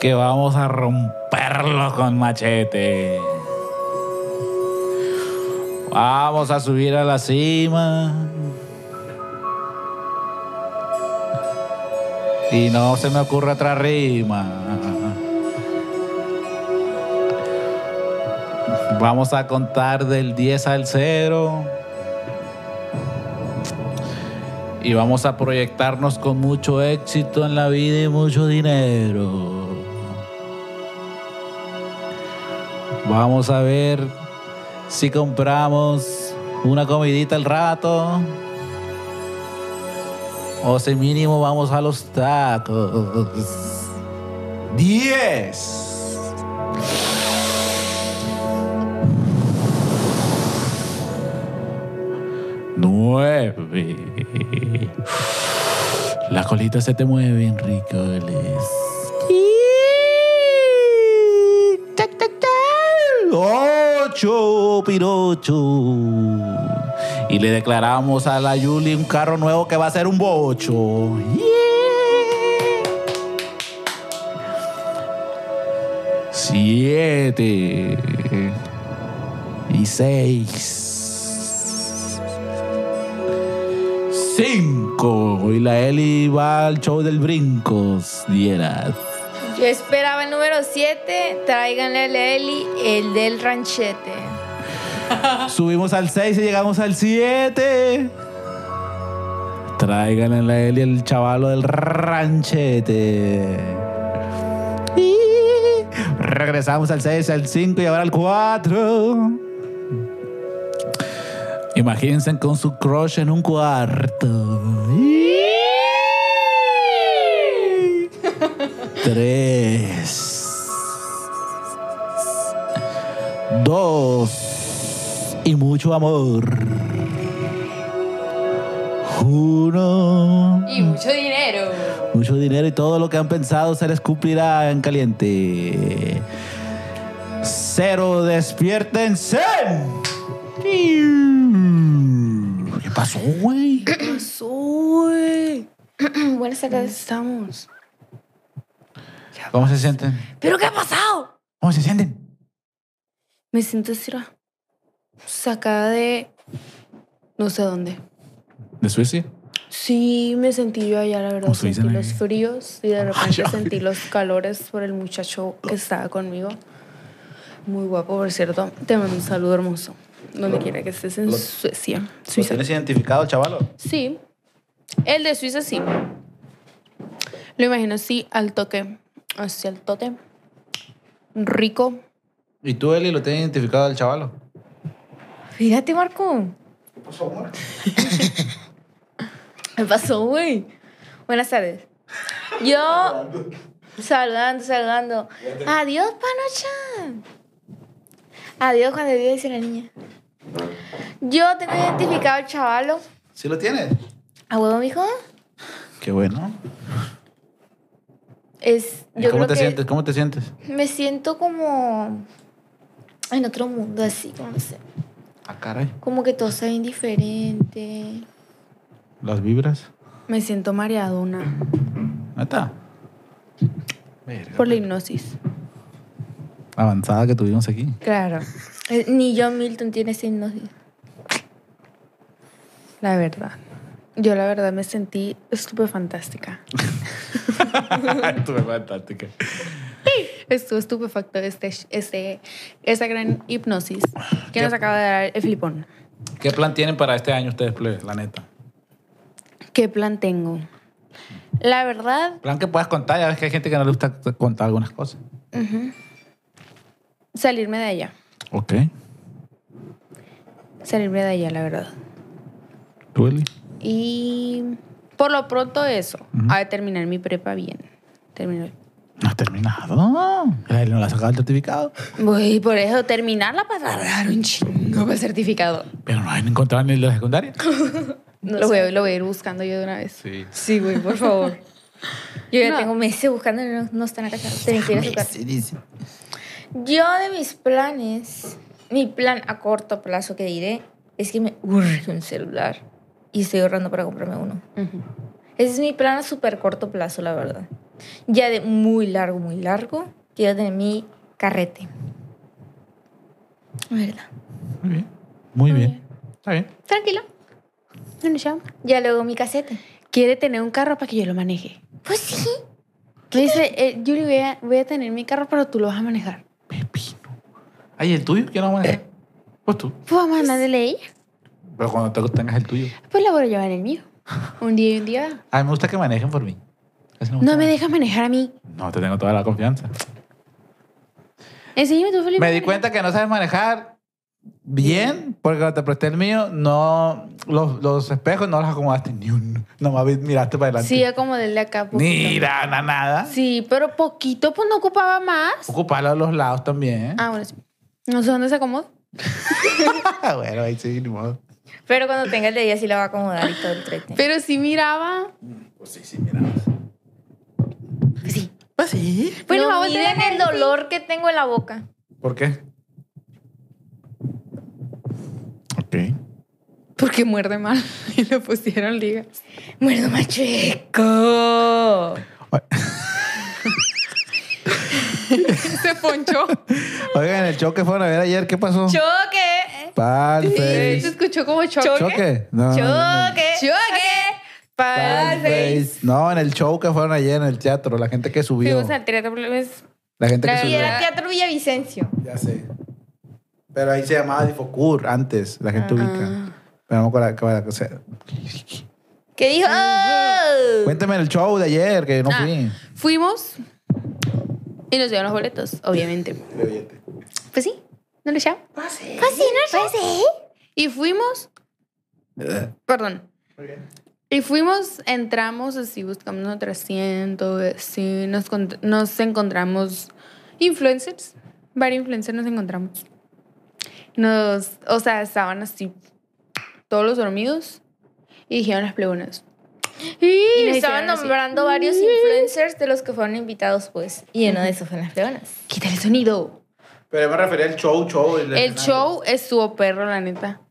que vamos a romperlo con machete. Vamos a subir a la cima. Y no se me ocurre otra rima. Vamos a contar del 10 al 0. Y vamos a proyectarnos con mucho éxito en la vida y mucho dinero. Vamos a ver si compramos una comidita al rato. O si mínimo vamos a los tacos. 10. Nueve. La colita se te mueve. Tac, tac, tac. Ocho, pirocho. Y le declaramos a la Yuli un carro nuevo que va a ser un bocho. Siete. Y seis. Cinco. Y la Eli va al show del Brincos. Dieras. Yo esperaba el número 7. Tráiganle a Eli el del ranchete. Subimos al 6 y llegamos al 7. Tráiganle a la Eli el chavalo del ranchete. Y regresamos al 6, al 5 y ahora al 4. Imagínense con su crush en un cuarto. Tres. Dos. Y mucho amor. Uno. Y mucho dinero. Mucho dinero y todo lo que han pensado se les cumplirá en caliente. Cero, despiértense. ¿Qué pasó, güey? Uy, Buenas ¿dónde tardes. estamos? ¿Cómo se sienten? ¿Pero qué ha pasado? ¿Cómo se sienten? Me siento Sira, sacada de no sé dónde. ¿De Suecia? Sí, me sentí yo allá, la verdad. Sentí los fríos y de repente sentí los calores por el muchacho que estaba conmigo. Muy guapo, por cierto. Te mando un saludo hermoso. Donde quiera que estés en Lo- Suecia. ¿Lo Suiza. tienes identificado, chavalo? Sí. El de Suiza sí. Lo imagino así, al toque. Hacia el tote. Rico. ¿Y tú, Eli, lo tienes identificado al chavalo? Fíjate, Marco. ¿Qué pasó, güey? Buenas tardes. Yo saludando, saludando. Adiós, Panocha. Adiós, Juan de Dios, dice la niña. Yo tengo identificado al chavalo. ¿Sí lo tienes? ¿A huevo, mijo? Qué bueno. Es, ¿Y yo cómo creo te que sientes? ¿Cómo te sientes? Me siento como en otro mundo, así, como no sé. Ah, caray. Como que todo está bien diferente. ¿Las vibras? Me siento mareadona. ¿Neta? Verga. por la hipnosis. Avanzada que tuvimos aquí. Claro, Ni John Milton tiene esa hipnosis. la verdad. Yo la verdad me sentí estupefantástica. Estuve fantástica. Estuvo estupefacto este, este, esta gran hipnosis que ¿Qué? nos acaba de dar el flipón. ¿Qué plan tienen para este año ustedes, plebes? La neta. ¿Qué plan tengo? La verdad, Plan que puedas contar. Ya ves que hay gente que no le gusta contar algunas cosas. salirme de allá. Ok. Salirme de allá, la verdad. ¿Tú, Eli? Y por lo pronto eso, a de terminar mi prepa bien. Terminar. No has terminado. Él no le ha sacado el certificado. Voy por eso, terminarla para tardar un chingo para el certificado. Pero no han encontrado ni la secundaria. lo, voy, a- lo voy a ir buscando yo de una vez. Sí. Sí, güey, por favor. Yo ya No. tengo meses buscando y no, no están acá. Tienen que ir a su casa. Yo de mis planes, mi plan a corto plazo que diré es que me urge un celular y estoy ahorrando para comprarme uno. Ese es mi plan a súper corto plazo, la verdad. Ya de muy largo, muy largo, quiero tener mi carrete. ¿Verdad? Muy bien. Muy bien. Está bien. Tranquilo. Ya luego mi casete. Quiere tener un carro para que yo lo maneje. Pues sí. Me dice, eh, Yuri, voy a, voy a tener mi carro, pero tú lo vas a manejar. Ay, ¿el tuyo? ¿Quién lo va a manejar? Pues tú. Pues vamos a mandarle a ella. Pero cuando te tengas el tuyo. Pues la voy a llevar el mío. Un día y un día. A mí me gusta que manejen por mí. Eso No gusta. me dejas manejar a mí. No, te tengo toda la confianza. Enséñame tú, Felipe. Me di cuenta que no sabes manejar bien, porque cuando te presté el mío, no, los, los espejos no los acomodaste ni uno. Nomás miraste para adelante. Sí, como del de acá. poquito. Mira, na- nada. Sí, pero poquito, pues no ocupaba más. Ocuparlo a los lados también. Ah, bueno, sí. No sé dónde se acomoda. bueno, ahí sí, ni modo. Pero cuando tenga el de ella sí la va a acomodar y todo el trete. Pero sí miraba. Pues sí, sí, mira. Sí. Pues sí. Bueno, no vamos a miren el dolor que tengo en la boca. ¿Por qué? Ok. Porque muerde mal. Y le pusieron ligas. Muerdo machueco. Se ponchó. Oigan, el choque fueron a ver ayer, ¿qué pasó? Choque. Pal Se escuchó como choque. ¿Choque? No, no, no. Choque. Choque. Pal face. No, en el show que fueron ayer en el teatro, la gente que subió. Fuimos al teatro, pues, La gente que La Y subió. era Teatro Villavicencio. Ya sé. Pero ahí se llamaba Difocur antes, la gente ubica. Pero no me acuerdo qué era. ¿Qué dijo? ¡Oh! Cuéntame el show de ayer, que no Ah, fui. Fuimos y nos dieron los boletos, obviamente. Pues sí, no le llamo. Pues sí, no pues sí. Y fuimos. Perdón. Y fuimos, entramos así, buscamos nuestro asiento, así, nos, nos encontramos influencers, varios influencers nos encontramos. Nos, o sea, estaban así, todos los dormidos, y dijeron las plegonas. Y Y nos estaban hicieron así. nombrando varios influencers de los que fueron invitados, pues. Y uno de esos fue en las leonas. Quítale el sonido. Pero me refería al show, show. El show estuvo perro, la neta.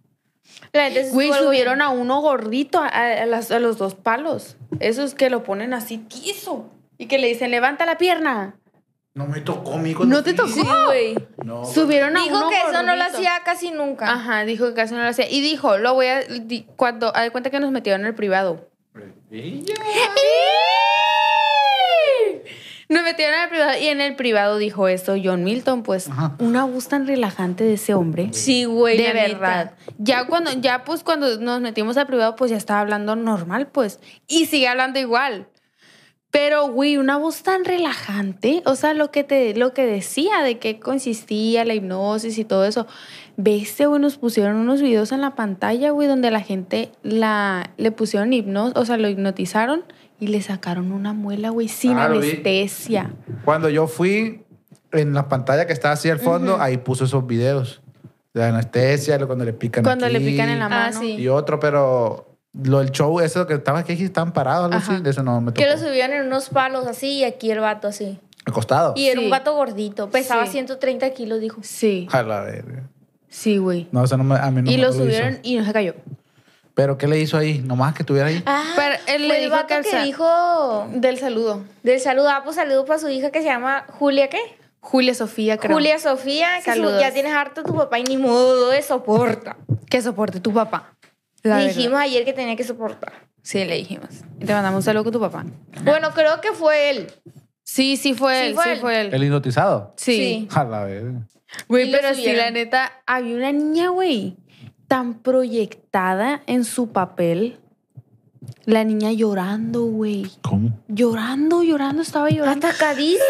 La neta, Güey, subieron a uno gordito, a, a las- a los dos palos. Esos que lo ponen así tieso. Y que le dicen, levanta la pierna. No me tocó, mi cuando ¿No te tocó? Sí, güey. No. Subieron a Dijo uno que eso no lo gordito. hacía casi nunca. Ajá, dijo que casi no lo hacía. Y dijo, lo voy a... di- cuando... Haz de cuenta que nos metieron en el privado. Ella. Nos metieron el privado y en el privado dijo esto John Milton, pues Ajá. una voz tan relajante de ese hombre. Sí, güey. de neta. verdad. Ya cuando, ya pues cuando nos metimos al privado, pues ya estaba hablando normal, pues. Y sigue hablando igual. Pero, güey, una voz tan relajante. O sea, lo que te, lo que decía, de qué consistía la hipnosis y todo eso. Viste, güey, nos pusieron unos videos en la pantalla, güey, donde la gente la, le pusieron hipnosis, o sea, lo hipnotizaron y le sacaron una muela, güey, sin Ah, anestesia. Cuando yo fui en la pantalla que estaba así al fondo, ahí puso esos videos de anestesia, lo- cuando le pican Cuando le aquí, pican en la Ah, mano. sí. Y otro, pero lo del show, eso que estaba aquí, estaban parados, algo Ajá. así, de eso no me tocó. Que lo subían en unos palos así y aquí el vato así. Acostado. Y era Sí. un vato gordito. Pesaba Sí. 130 kilos, dijo. Sí, A la verga. Sí, güey. No, eso no me, a mí no y me lo hizo. subieron y no se cayó. ¿Pero qué le hizo ahí? Nomás que estuviera ahí. Ah, Pero él le el dijo vato que dijo Del saludo. del saludo. Ah, pues saludo para su hija que se llama Julia, ¿qué? Julia Sofía, creo. Julia Sofía, que su- ya tienes harto tu papá y ni modo de soporta. Que soporte tu papá. La Le verdad. dijimos ayer que tenía que soportar. Sí, le dijimos. Y te mandamos un saludo con tu papá. Bueno, creo que fue él. Sí, sí fue Sí él, fue sí él. fue él. ¿El hipnotizado? Sí. Sí. A la vez. Güey, pero sí, la neta, había una niña, güey, tan proyectada en su papel. La niña llorando, güey. ¿Cómo? Llorando, llorando, estaba llorando. Atacadísimo.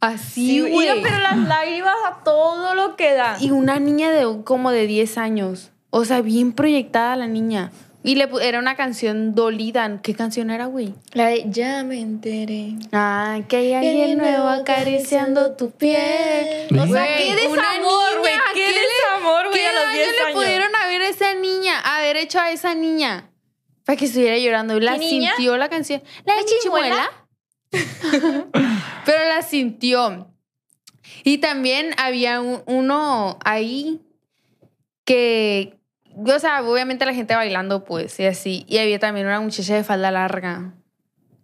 Así, güey. Mira, pero las lágrimas a todo lo que da. Y una niña de como de 10 años. O sea, bien proyectada la niña. Y le era una canción dolida. ¿Qué canción era, güey? La de ya me enteré. Ah, que hay alguien nuevo acariciando tu piel. O sea, qué desamor, güey. Qué ¿qué le- desamor, güey, ¿Qué a los daño 10 le años? pudieron haber a esa niña? Haber hecho a esa niña. Para que estuviera llorando. Y la ¿Qué niña? sintió la canción. La de ¿La chimuela. Pero la sintió. Y también había un- uno ahí que, o sea, obviamente la gente bailando, pues, y así. Y había también una muchacha de falda larga.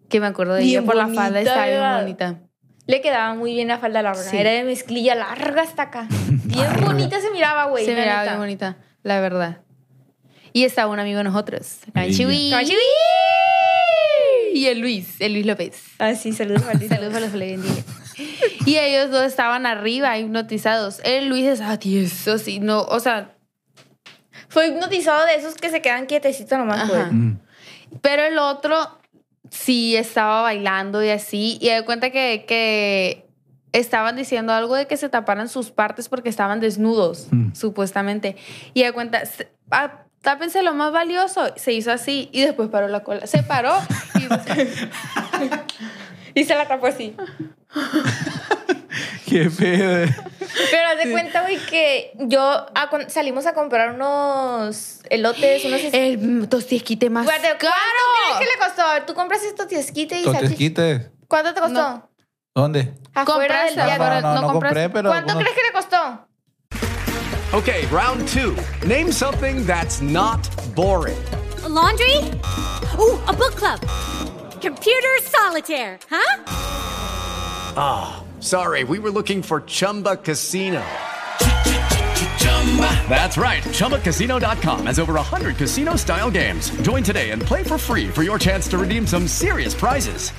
Que me acuerdo de Bien ella por la falda, estaba bien ¿verdad? bonita. Le quedaba muy bien la falda larga. Sí. Era de mezclilla larga hasta acá. Bien bonita se miraba, güey. Se miraba neta. bien bonita, la verdad. Y estaba un amigo de nosotros, Canchiwi. Canchiwi. Y el Luis, el Luis López. Ah, sí, saludos, maldito. Saludos los. Y ellos dos estaban arriba, hipnotizados. El Luis estaba tieso, sí, no, o sea, Fue hipnotizado de esos que se quedan quietecitos nomás. Mm. pero el otro sí estaba bailando y así. Y de cuenta que, que estaban diciendo algo de que se taparan sus partes porque estaban desnudos, Mm. supuestamente. Y de cuenta, se- ah, tápense lo más valioso. Se hizo así y después paró la cola. Se paró y Y se la tapó así. Qué pedo. Pero haz de cuenta, güey, que yo ah, salimos a comprar unos elotes, unos... es- el tostiesquite más caro. ¿Cuánto crees que le costó? ¿Tú compras estos tiesquite y salchicha? Totesquite. ¿Cuánto te costó? No. ¿Dónde? Afuera del día. no, no, no compré, pero. ¿Cuánto algunos- crees que le costó? Okay, round two. Name something that's not boring. A laundry? Ooh, a book club. Computer solitaire, huh? Sorry, we were looking for Chumba Casino. That's right. ChumbaCasino.com has over 100 casino style games. Join today and play for free for your chance to redeem some serious prizes.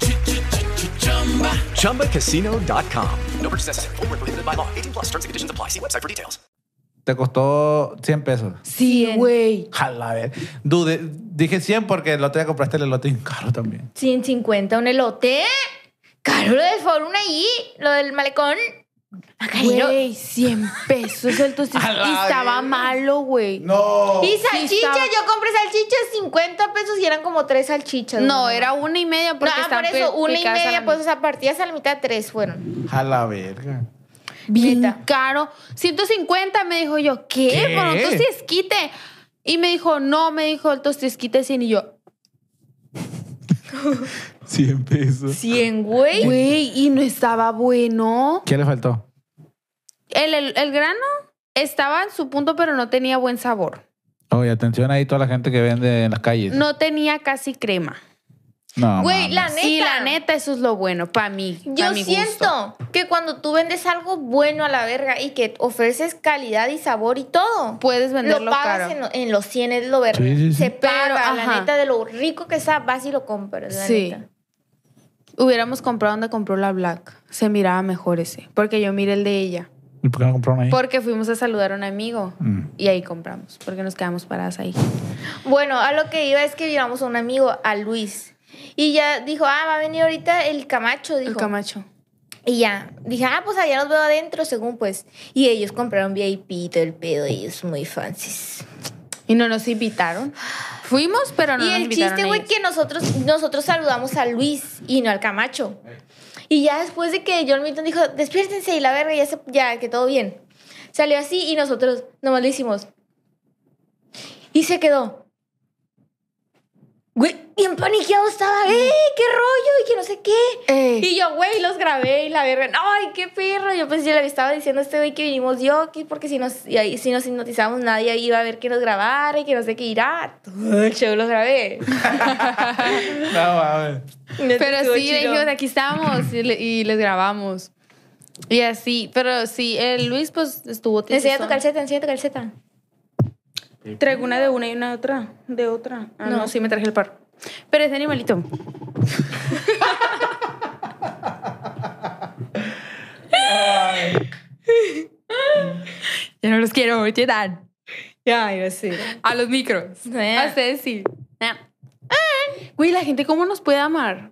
ChumbaCasino.com. No purchase necessary. Void where prohibited by law. 18 plus terms and conditions apply. See website for details. Te costó 100 pesos. Sí, güey. Jala, a ver. Dude, dije 100 porque el otro día compraste el elote bien caro también. 150 un elote. Caro lo del forum allí, lo del malecón. Güey, 100 pesos el. A la Y estaba malo, güey. No. Y salchicha, estaba- yo compré salchichas 50 pesos y eran como tres salchichas. No, era una y media No, porque por están eso, pi- una y a la media, pues, o sea, partidas a la mitad, tres fueron. Jala, verga. Bien neta. caro. 150 me dijo yo, ¿qué? ¿Qué? Por un tostiesquite. Y me dijo, no, me dijo el tostiesquite 100 y yo, 100 pesos. 100, güey. güey, y no estaba bueno. ¿Qué le faltó? El, el, el grano estaba en su punto, pero no tenía buen sabor. Oye, atención ahí toda la gente que vende en las calles. No tenía casi crema. No, Güey, la neta. Sí, la neta, eso es lo bueno para mí. Yo pa' mi gusto. siento que cuando tú vendes algo bueno a la verga y que ofreces calidad y sabor y todo, Puedes venderlo lo pagas caro. en, lo- en los 100 es lo verga. Sí, sí, sí. Se paga, Pero, la neta, de lo rico que está, vas y lo compras, la Sí. neta. Hubiéramos comprado donde compró la Black. Se miraba mejor ese. Porque yo miré el de ella. ¿Y por qué no compraron ahí? Porque fuimos a saludar a un amigo. Mm. Y ahí compramos. Porque nos quedamos paradas ahí. Bueno, a lo que iba es que llevamos a un amigo, a Luis. Y ya dijo, ah, va a venir ahorita el Camacho, dijo. El Camacho. Y ya, dije, ah, pues allá los veo adentro, según pues. Y ellos compraron VIP y todo el pedo, ellos muy fancies. Y no nos invitaron. Fuimos, pero no y nos el invitaron. chiste, güey, que nosotros, nosotros saludamos a Luis y no al Camacho. Y ya después de que John Milton dijo, despiértense y la verga, ya, se- ya que todo bien. Salió así y nosotros nomás le hicimos. Y se quedó. Güey, bien paniqueado estaba, ¡eh! ¡Qué rollo! Y que no sé qué. Ey. Y yo, güey, los grabé y la verga, ¡ay, qué perro! Yo pues yo le estaba diciendo a este güey que vinimos yo, que porque si nos, y ahí, si nos hipnotizamos nadie iba a ver que nos grabara y que no sé qué irá. Todo el show los grabé. No mames. Pero sí, chido. dijimos, aquí estamos y, le- y les grabamos. Y así, pero sí, el Luis pues estuvo Enseña tu calceta, enseña tu calceta. Traigo una de una y una de otra. De otra. Ah, no. No. sí me traje el par. Pero ese animalito. Yo no los quiero, ¿qué tal? Ya, yo sé. A los micros. Eh. A ustedes sí. Güey, la gente, ¿cómo nos puede amar?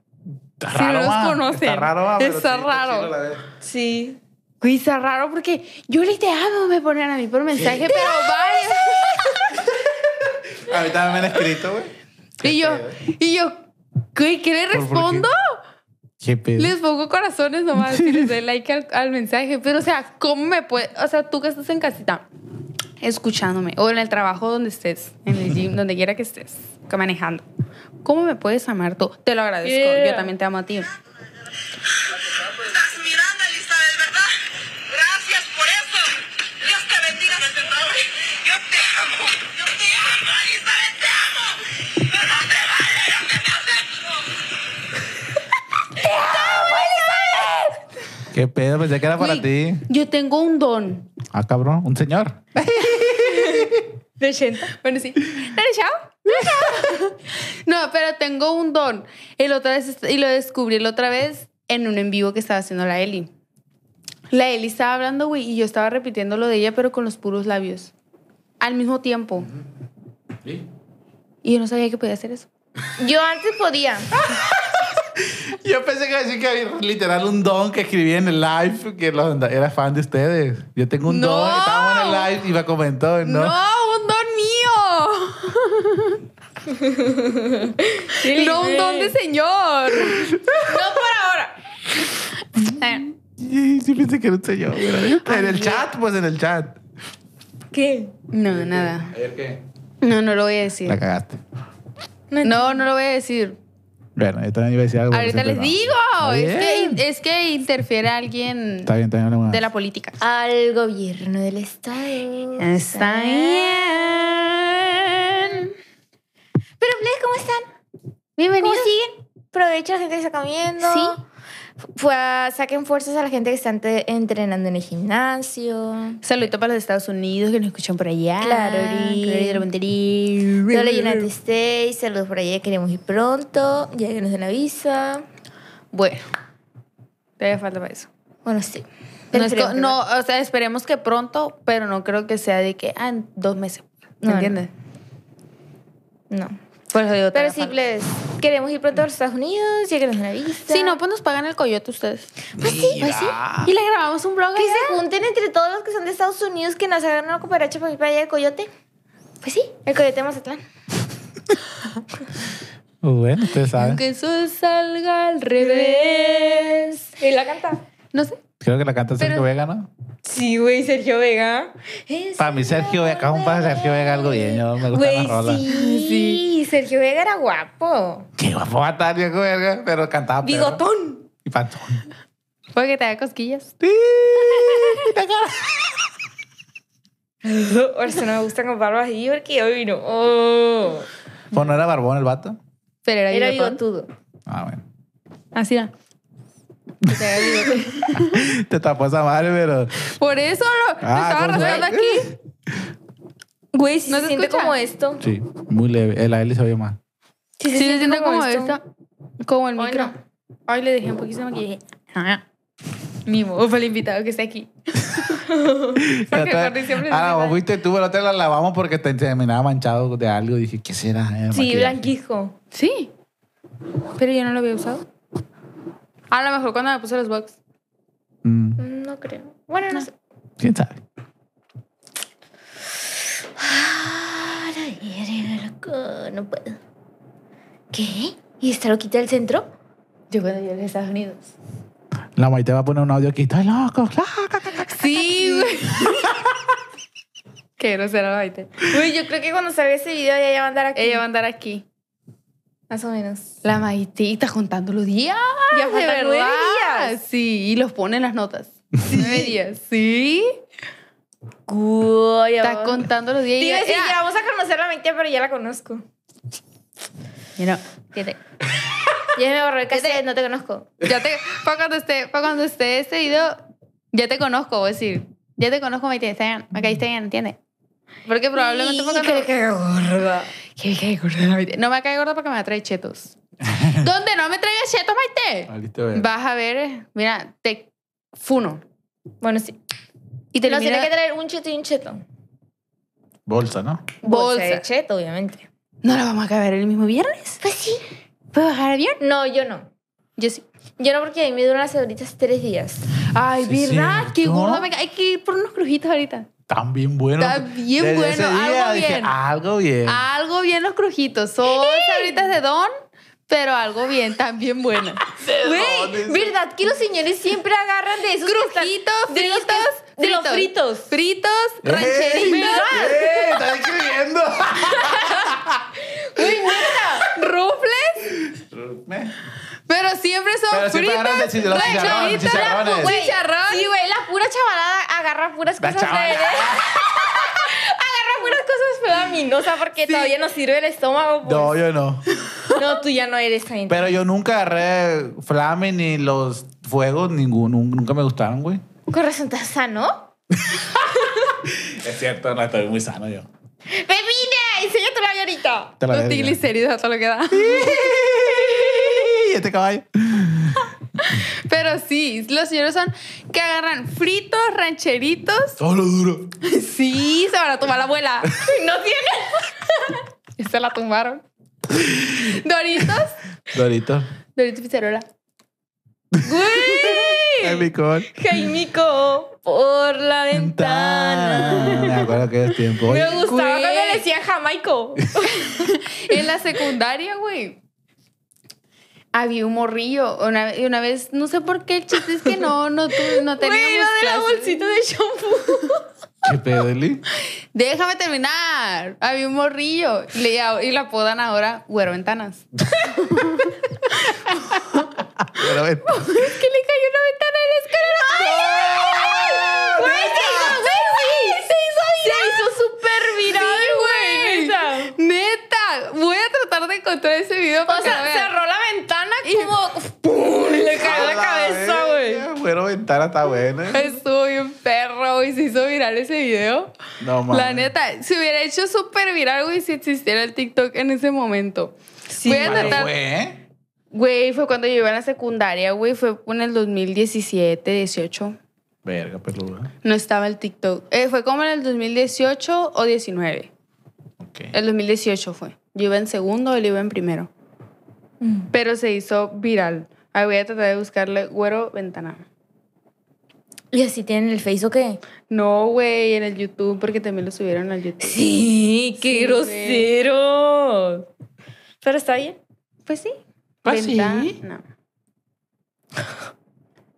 Está Si no los conocen. Está raro, Está sí, raro. vez. Sí. Güey, está raro porque yo le te amo, me ponen a mí por mensaje, pero varios. A mí también me han escrito, güey. Y yo, y yo, güey, ¿qué le ¿Por- por qué? respondo? ¿Qué pedo? Les pongo corazones nomás y les doy like al, al mensaje. Pero, o sea, ¿cómo me puede...? O sea, tú que estás en casita, escuchándome, o en el trabajo donde estés, en el gym, donde quiera que estés, que manejando. ¿Cómo me puedes amar tú? Te lo agradezco. Yeah. Yo también te amo a ti. Estás mirando, Elizabeth, ¿verdad? Gracias por eso. Dios te bendiga. Yo te amo. Yo te amo, Elizabeth, te amo. Pero no te vale lo que me has hecho. ¿Qué pedo? Pensé que era para ti. Yo tengo un don. Ah, cabrón. Un señor. De 80. Bueno, sí. No, pero tengo un don. El otra vez, y lo descubrí la otra vez en un en vivo que estaba haciendo la Eli. La Eli estaba hablando, güey, y yo estaba repitiendo lo de ella, pero con los puros labios. Al mismo tiempo. Y yo no sabía que podía hacer eso. Yo antes podía. Yo pensé que iba a decir que había literal un don que escribí en el live, que lo- era fan de ustedes. Yo tengo un No. don, estábamos en el live y me comentó, ¿no? ¡No! ¡Un don mío! no un don de señor. no por ahora. Sí, sí pensé que era un señor. En el chat, pues en el chat. ¿Qué? No, nada. ¿Ayer qué? No, no lo voy a decir. La cagaste. No, no lo voy a decir. Bueno, yo también iba a decir algo. Ahorita les digo. Es que, es que interfiere alguien Está bien, de la política. Al gobierno del estado. Está bien. Pero, ¿cómo están? Bienvenido. ¿Cómo siguen? Aprovecha la gente que está comiendo. Sí. Fue a- saquen fuerzas a la gente que está entrenando en el gimnasio. Saludito para los Estados Unidos que nos escuchan por allá. Claro, la United States, saludos por allá, queremos ir pronto, ya que nos den la visa. Bueno, todavía falta para eso. Bueno, sí. No, es no, o sea, esperemos que pronto, pero no creo que sea de que, ah, en dos meses. ¿Me No, no. entiendes? No. Por eso digo, Pero sí, falta. Queremos ir pronto a los Estados Unidos, ya que nos den la visa. Si no, pues nos pagan el coyote ustedes. Pues sí, pues sí. Y le grabamos un blog Que allá. se junten entre todos los que son de Estados Unidos, que nos hagan una cooperacha para ir para allá el coyote. Pues sí, el coyote de Mazatlán. Pues bueno, ustedes saben. Aunque eso salga al revés. ¿Y la canta? No sé. Creo que la canta Sergio Pero- Vega, ¿no? Sí, güey, Sergio Vega. Para mí Sergio Vega, un para Sergio Vega algo bien. Yo me gusta la rola. sí. Sergio Vega era guapo. Qué guapo va a estar Sergio Vega, pero cantaba. Bigotón. Y pantón. Porque te da cosquillas. Sí, Por eso no me gustan con barbas así, porque hoy no. Oh. Pues no era barbón el vato. Pero era, Era bigotudo. Ah, bueno. Así era. Te. Te tapó esa madre, pero. Por eso lo, lo Ah, estaba ¿cómo rascando aquí. Güey, si ¿No se se siente escucha? como esto. Sí, muy leve. El Eli se oye más. Sí, Sí, se siente como esto. Como el Ay, micro. no. Ay, le dejé un poquito de maquillaje. Ah. Ni modo para el invitado que está aquí. Porque siempre ah, vos fuiste tú, pero otra la lavamos porque te terminaba manchado de algo. Dije, ¿qué será? Eh, Sí, maquillaje. blanquijo. Sí. Pero yo no lo había usado. A lo mejor cuando me puse los box. Mm, No creo. Bueno, no sé. ¿Quién sabe? Ah, la loco, No puedo. ¿Qué? ¿Y está loquita del centro? Yo cuando llegué a Estados Unidos. La Maite va a poner un audio aquí. ¡Estoy loco! loco". Sí, güey. Qué grosera la Maite. Güey, yo creo que cuando salga ese video ella va a andar aquí. Ella va a andar aquí. Más o menos. La maitita contando los días. Ya de verdad. días. Sí, y los pone en las notas. Nueve días. Sí. Uy, Está contando los días. Decir, Mira, ya vamos a conocer la mentira, pero ya la conozco. mira, Fíjate. Ya me borró el cassette, no te conozco. ya te, para cuando esté, para cuando esté este video, ya te conozco, voy a decir. Ya te conozco, Maite, está bien, me caíste bien, ¿entiendes? Porque probablemente fue cuando... Que le caiga gorda. Que me cae gorda la Maite. No me cae gorda porque me trae chetos. ¿Dónde no me traigas chetos, Maite? Ahorita ver. Vas a ver, eh, mira, te funo. Bueno, sí. Y Nos termina tiene que traer un cheto y un cheto. Bolsa, ¿no? Bolsa de cheto, obviamente. ¿No la vamos a caber el mismo viernes? Pues sí. ¿Puedo bajar avión? No, yo no. Yo sí. Yo no, porque a mí me duran las ahoritas tres días. Ay, Sí, ¿verdad? Qué gorda me cae. Hay que ir por unos crujitos ahorita. Tan bien bueno. Está bien Desde bueno, algo dije, bien. algo bien. Algo bien los crujitos. Son sabritas de don, pero algo bien, también buena. Güey, ¿verdad que los señores siempre agarran de esos Crujitos, fritos, de los fritos? Fritos, rancheritos. ¡Ey! ¡Estás escribiendo! rufles, pero siempre son Pero siempre fritos, agarran de chicharrones, chicharrones. güey, chicharrón. Sí, güey, la pura chavalada agarra puras La cosas de... chavalada. agarra puras cosas pedaminosas porque todavía no sirve el estómago. Pues. No, yo no. No, tú ya no eres gente. Pero yo nunca agarré Flame ni los fuegos, ninguno. Nunca me gustaron, güey. Con razón, ¿estás sano? Es cierto, no estoy muy sano yo. Tu labio ahorita. Te la Los triglicéridos a todo lo que da. Este caballo. Pero sí, los señores son que agarran fritos, rancheritos. Todo lo duro. Sí, se van a tumbar la abuela. No tiene. Y se la tumbaron. Doritos. Dorito. Doritos pizzerola. El picón. Jaimico, por la ventana. Me acuerdo que es tiempo. Me gustaba Güey. cuando le decían Jamaico. En la secundaria, güey. Había un morrillo. Una, y una vez, no sé por qué, el chiste es que no, no, tu- no teníamos Güey, lo de la clases. bolsita de shampoo. ¿Qué pedo, Eli? Déjame terminar. Había un morrillo. Y, le- y la apodan ahora Güero Ventanas. Es que le cayó una ventana en la escalera. Güey, se hizo, güey, se hizo viral. Se hizo súper viral, güey. neta. Voy a tratar de encontrar ese video para O sea, cerró la ventana como... ¡Pum! Y le cayó la cabeza, güey. Bueno, ventana está buena. Estuvo bien perro, güey. Se hizo viral ese video. No mames. La neta, se hubiera hecho súper viral, güey, si existiera el TikTok en ese momento. Sí, Voy a ¿Cuándo tratar. fue, eh? Güey, fue cuando yo iba en la secundaria, güey. Fue en el 2017, 18. Verga, peluda. No estaba el TikTok. Eh, fue como en el 2018 o 19. Ok. El 2018 fue. Yo iba en segundo, él iba en primero. Pero se hizo viral. Ahí voy a tratar de buscarle güero ventana. ¿Y así tienen el Face o qué? No, güey, en el YouTube, porque también lo subieron al YouTube. Sí, qué Sí, grosero. Pero está bien. Pues sí. Pues sí. Ventana.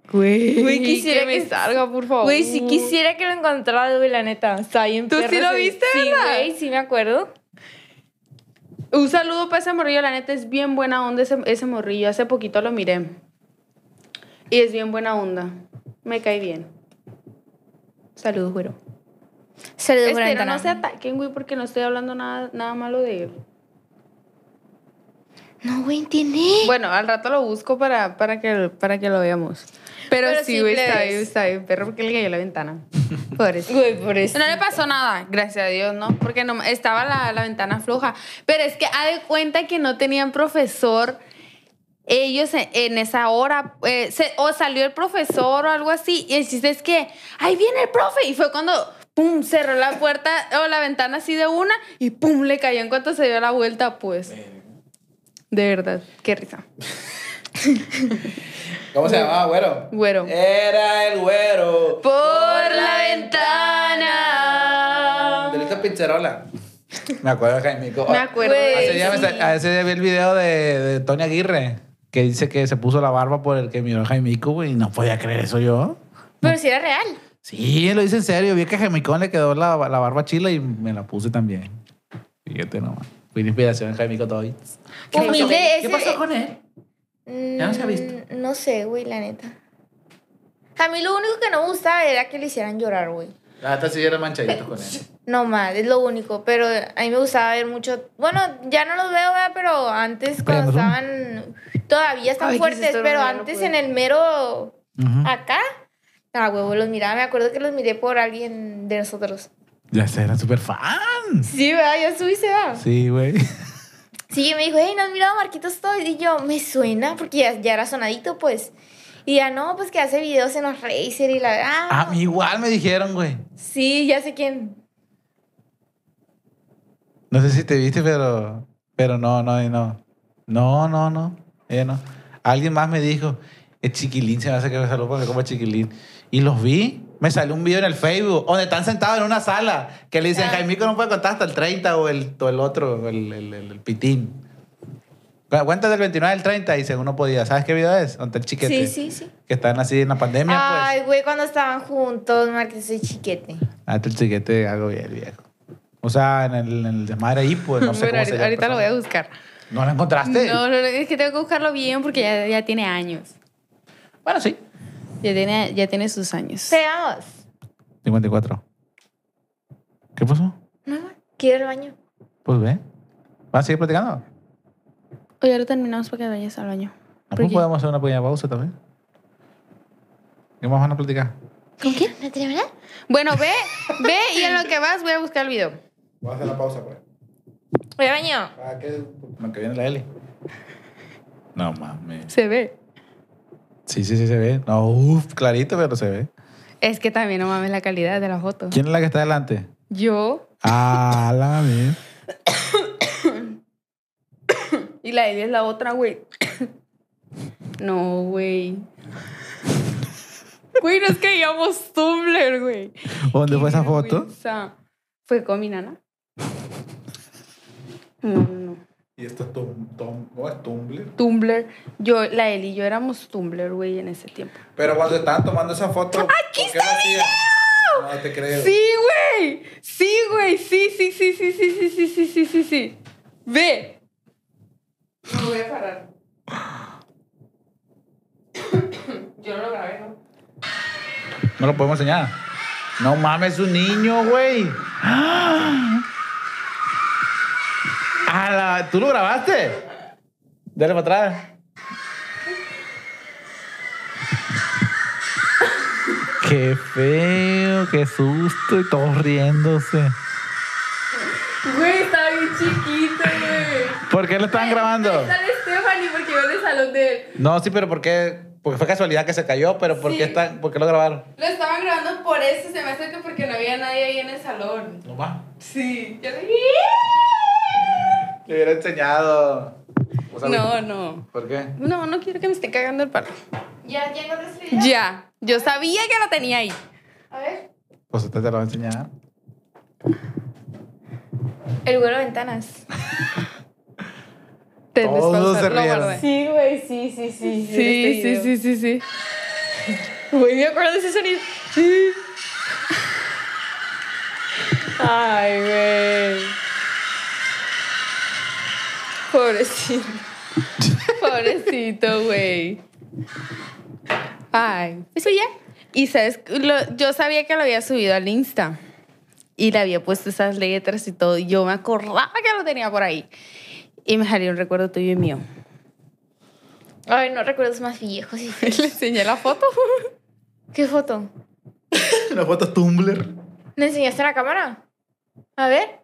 Güey, Güey, quisiera que me que- salga, por favor. Güey, si quisiera que lo encontrara, güey, la neta. Está bien ¿Tú sí lo viste, Sí, verdad? güey, sí me acuerdo. Un saludo para ese morrillo, la neta es bien buena onda ese, ese morrillo. Hace poquito lo miré. Y es bien buena onda. Me cae bien. Saludos, güero. Saludos, la Espero no se ataquen, güey, porque no estoy hablando nada, nada malo de él. No, güey, tiene. Bueno, al rato lo busco para, para, que, para que lo veamos. Pero, Pero sí, güey, está bien, está bien, perro, porque le cayó la ventana. Por eso. Güey, por eso. No le pasó nada, gracias a Dios, ¿no? Porque no, estaba la, la ventana floja. Pero es que ha de cuenta que no tenían profesor ellos en, en esa hora. eh, se- o salió el profesor o algo así. Y el chiste es que, ahí viene el profe. Y fue cuando, pum, cerró la puerta o la ventana así de una y pum, le cayó en cuanto se dio la vuelta, pues. De verdad, qué risa. ¿Cómo se llamaba, güero? Güero. Era el güero. Por la ventana. De esta pizzerola. Me acuerdo de Jaimico. Me acuerdo. Güey, Ese día, me a ese día vi el video de, de Tony Aguirre, que dice que se puso la barba por el que miró a Jaimico, güey, y no podía creer eso yo. Pero si era real. Sí, lo dice en serio. Vi que a Jaimicón le quedó la, la barba chila y me la puse también. Fíjate nomás. Fui una inspiración en Jaime Cotoy. Humilde ¿Qué ese- pasó con él? Ya no se ha visto. Mm, No sé, güey, la neta. A mí lo único que no me gustaba era que le hicieran llorar, güey. La neta sí era manchadito con él. No más, es lo único. Pero a mí me gustaba ver mucho. Bueno, ya no los veo, ¿verdad? Pero antes cuando estaban. Todavía están Ay, fuertes, pero antes en el mero. Ujú. Acá. Ah, huevo, los miraba. Me acuerdo que los miré por alguien de nosotros. Ya sé, era súper fan. Sí, ¿verdad? Ya subiste, ¿verdad? Sí, güey. Sí, me dijo, hey, ¿no has mirado a Marquitos Toys? Y yo, me suena, porque ya, ya era sonadito, pues. Y ya no, pues que hace videos en los Razer y la. Ah, A mí igual me dijeron, güey. sí, ya sé quién. No sé si te viste, pero. Pero no, no, no. No, no, no. Ella no. Alguien más me dijo, es chiquilín, se me hace que me saludó porque como chiquilín. Y los vi. Me salió un video en el Facebook donde están sentados en una sala que le dicen, Ah. Jaimico no puede contar hasta el 30 o el, o el otro, el, el, el- pitín. Cu- Cuenta del 29 al 30 y según no podía. ¿Sabes qué video es? Donde el chiquete. Sí, sí, sí. Que están así en la pandemia, Ay, güey, cuando estaban juntos, Marquitos y Chiquete. pues. Ah, el chiquete algo bien, viejo. O sea, en el, en el desmadre ahí, pues no sé Bueno, cómo ahorita, ahorita lo voy a buscar. ¿No lo encontraste? No, no, no, es que tengo que buscarlo bien porque ya, ya tiene años. Bueno, sí. Ya tiene, ya tiene sus años. Veamos. 54. ¿Qué pasó? No, quiero ir al baño. Pues ve. ¿Vas a seguir platicando? Oye, ahora terminamos para que vayas al baño. No, ¿Por pues podemos hacer una pequeña pausa también. ¿Qué más van a platicar? ¿Con quién? ¿No te verdad? Bueno, ve, ve y en lo que vas voy a buscar el video. Voy a hacer la pausa, pues. Voy al baño. ¿Para qué? Lo que viene la Eli. No mames. Se ve. Sí, sí, sí se ve. No, uff, clarito, pero se ve. Es que también no mames la calidad de la foto. ¿Quién es la que está delante? Yo Ah, la vez. y la Eli es la otra, güey. No, güey. Güey, nos creíamos Tumblr, güey. ¿Dónde fue esa Qué foto? vergüenza. Fue con mi nana. No, no, no. Y esto es Tum, Tum, ¿no es Tumblr? Tumblr. Yo, la Eli y yo éramos Tumblr, güey, en ese tiempo. Pero cuando estaban tomando esa foto, ¡Aquí ¿por qué está el hacían? No te creo. Sí, güey. Sí, güey. Sí, sí, sí, sí, sí, sí, sí, sí, sí, sí, sí. Ve. No voy a parar. Yo no lo grabé, ¿no? No lo podemos enseñar. No mames, es un niño, güey. ¡Ah! A la- ¿Tú lo grabaste? Dale para atrás. Qué feo, qué susto y todos riéndose. Güey, estaba bien chiquito, güey. ¿Por qué lo estaban grabando? Stephanie porque iba en el salón de él. No, sí, pero ¿por qué? Porque fue casualidad que se cayó, pero ¿por, Sí. qué, están, ¿por qué lo grabaron? Lo estaban grabando por eso, se me hace que porque no había nadie ahí en el salón. No va. Sí. Yo Le hubiera enseñado. O sea, No, no. ¿Por qué? No, no quiero que me esté cagando el palo. Ya, ya el video. Ya. Yo sabía que lo tenía ahí. A ver. Pues usted te lo va a enseñar. El vuelo de ventanas. Te Todos se rieron. Sí, güey, sí, sí, sí. Sí, sí, sí, sí, sí. Güey, me acuerdo de ese sonido. Sí. Ay, güey. Pobrecito. Pobrecito, güey. Ay, eso ya. Y sabes, Lo- yo sabía que lo había subido al Insta. Y le había puesto esas letras y todo. Y yo me acordaba que lo tenía por ahí. Y me salió un recuerdo tuyo y mío. Ay, no recuerdos más viejos. y. Le enseñé la foto. ¿Qué foto? Una foto Tumblr. ¿Le enseñaste a la cámara? A ver.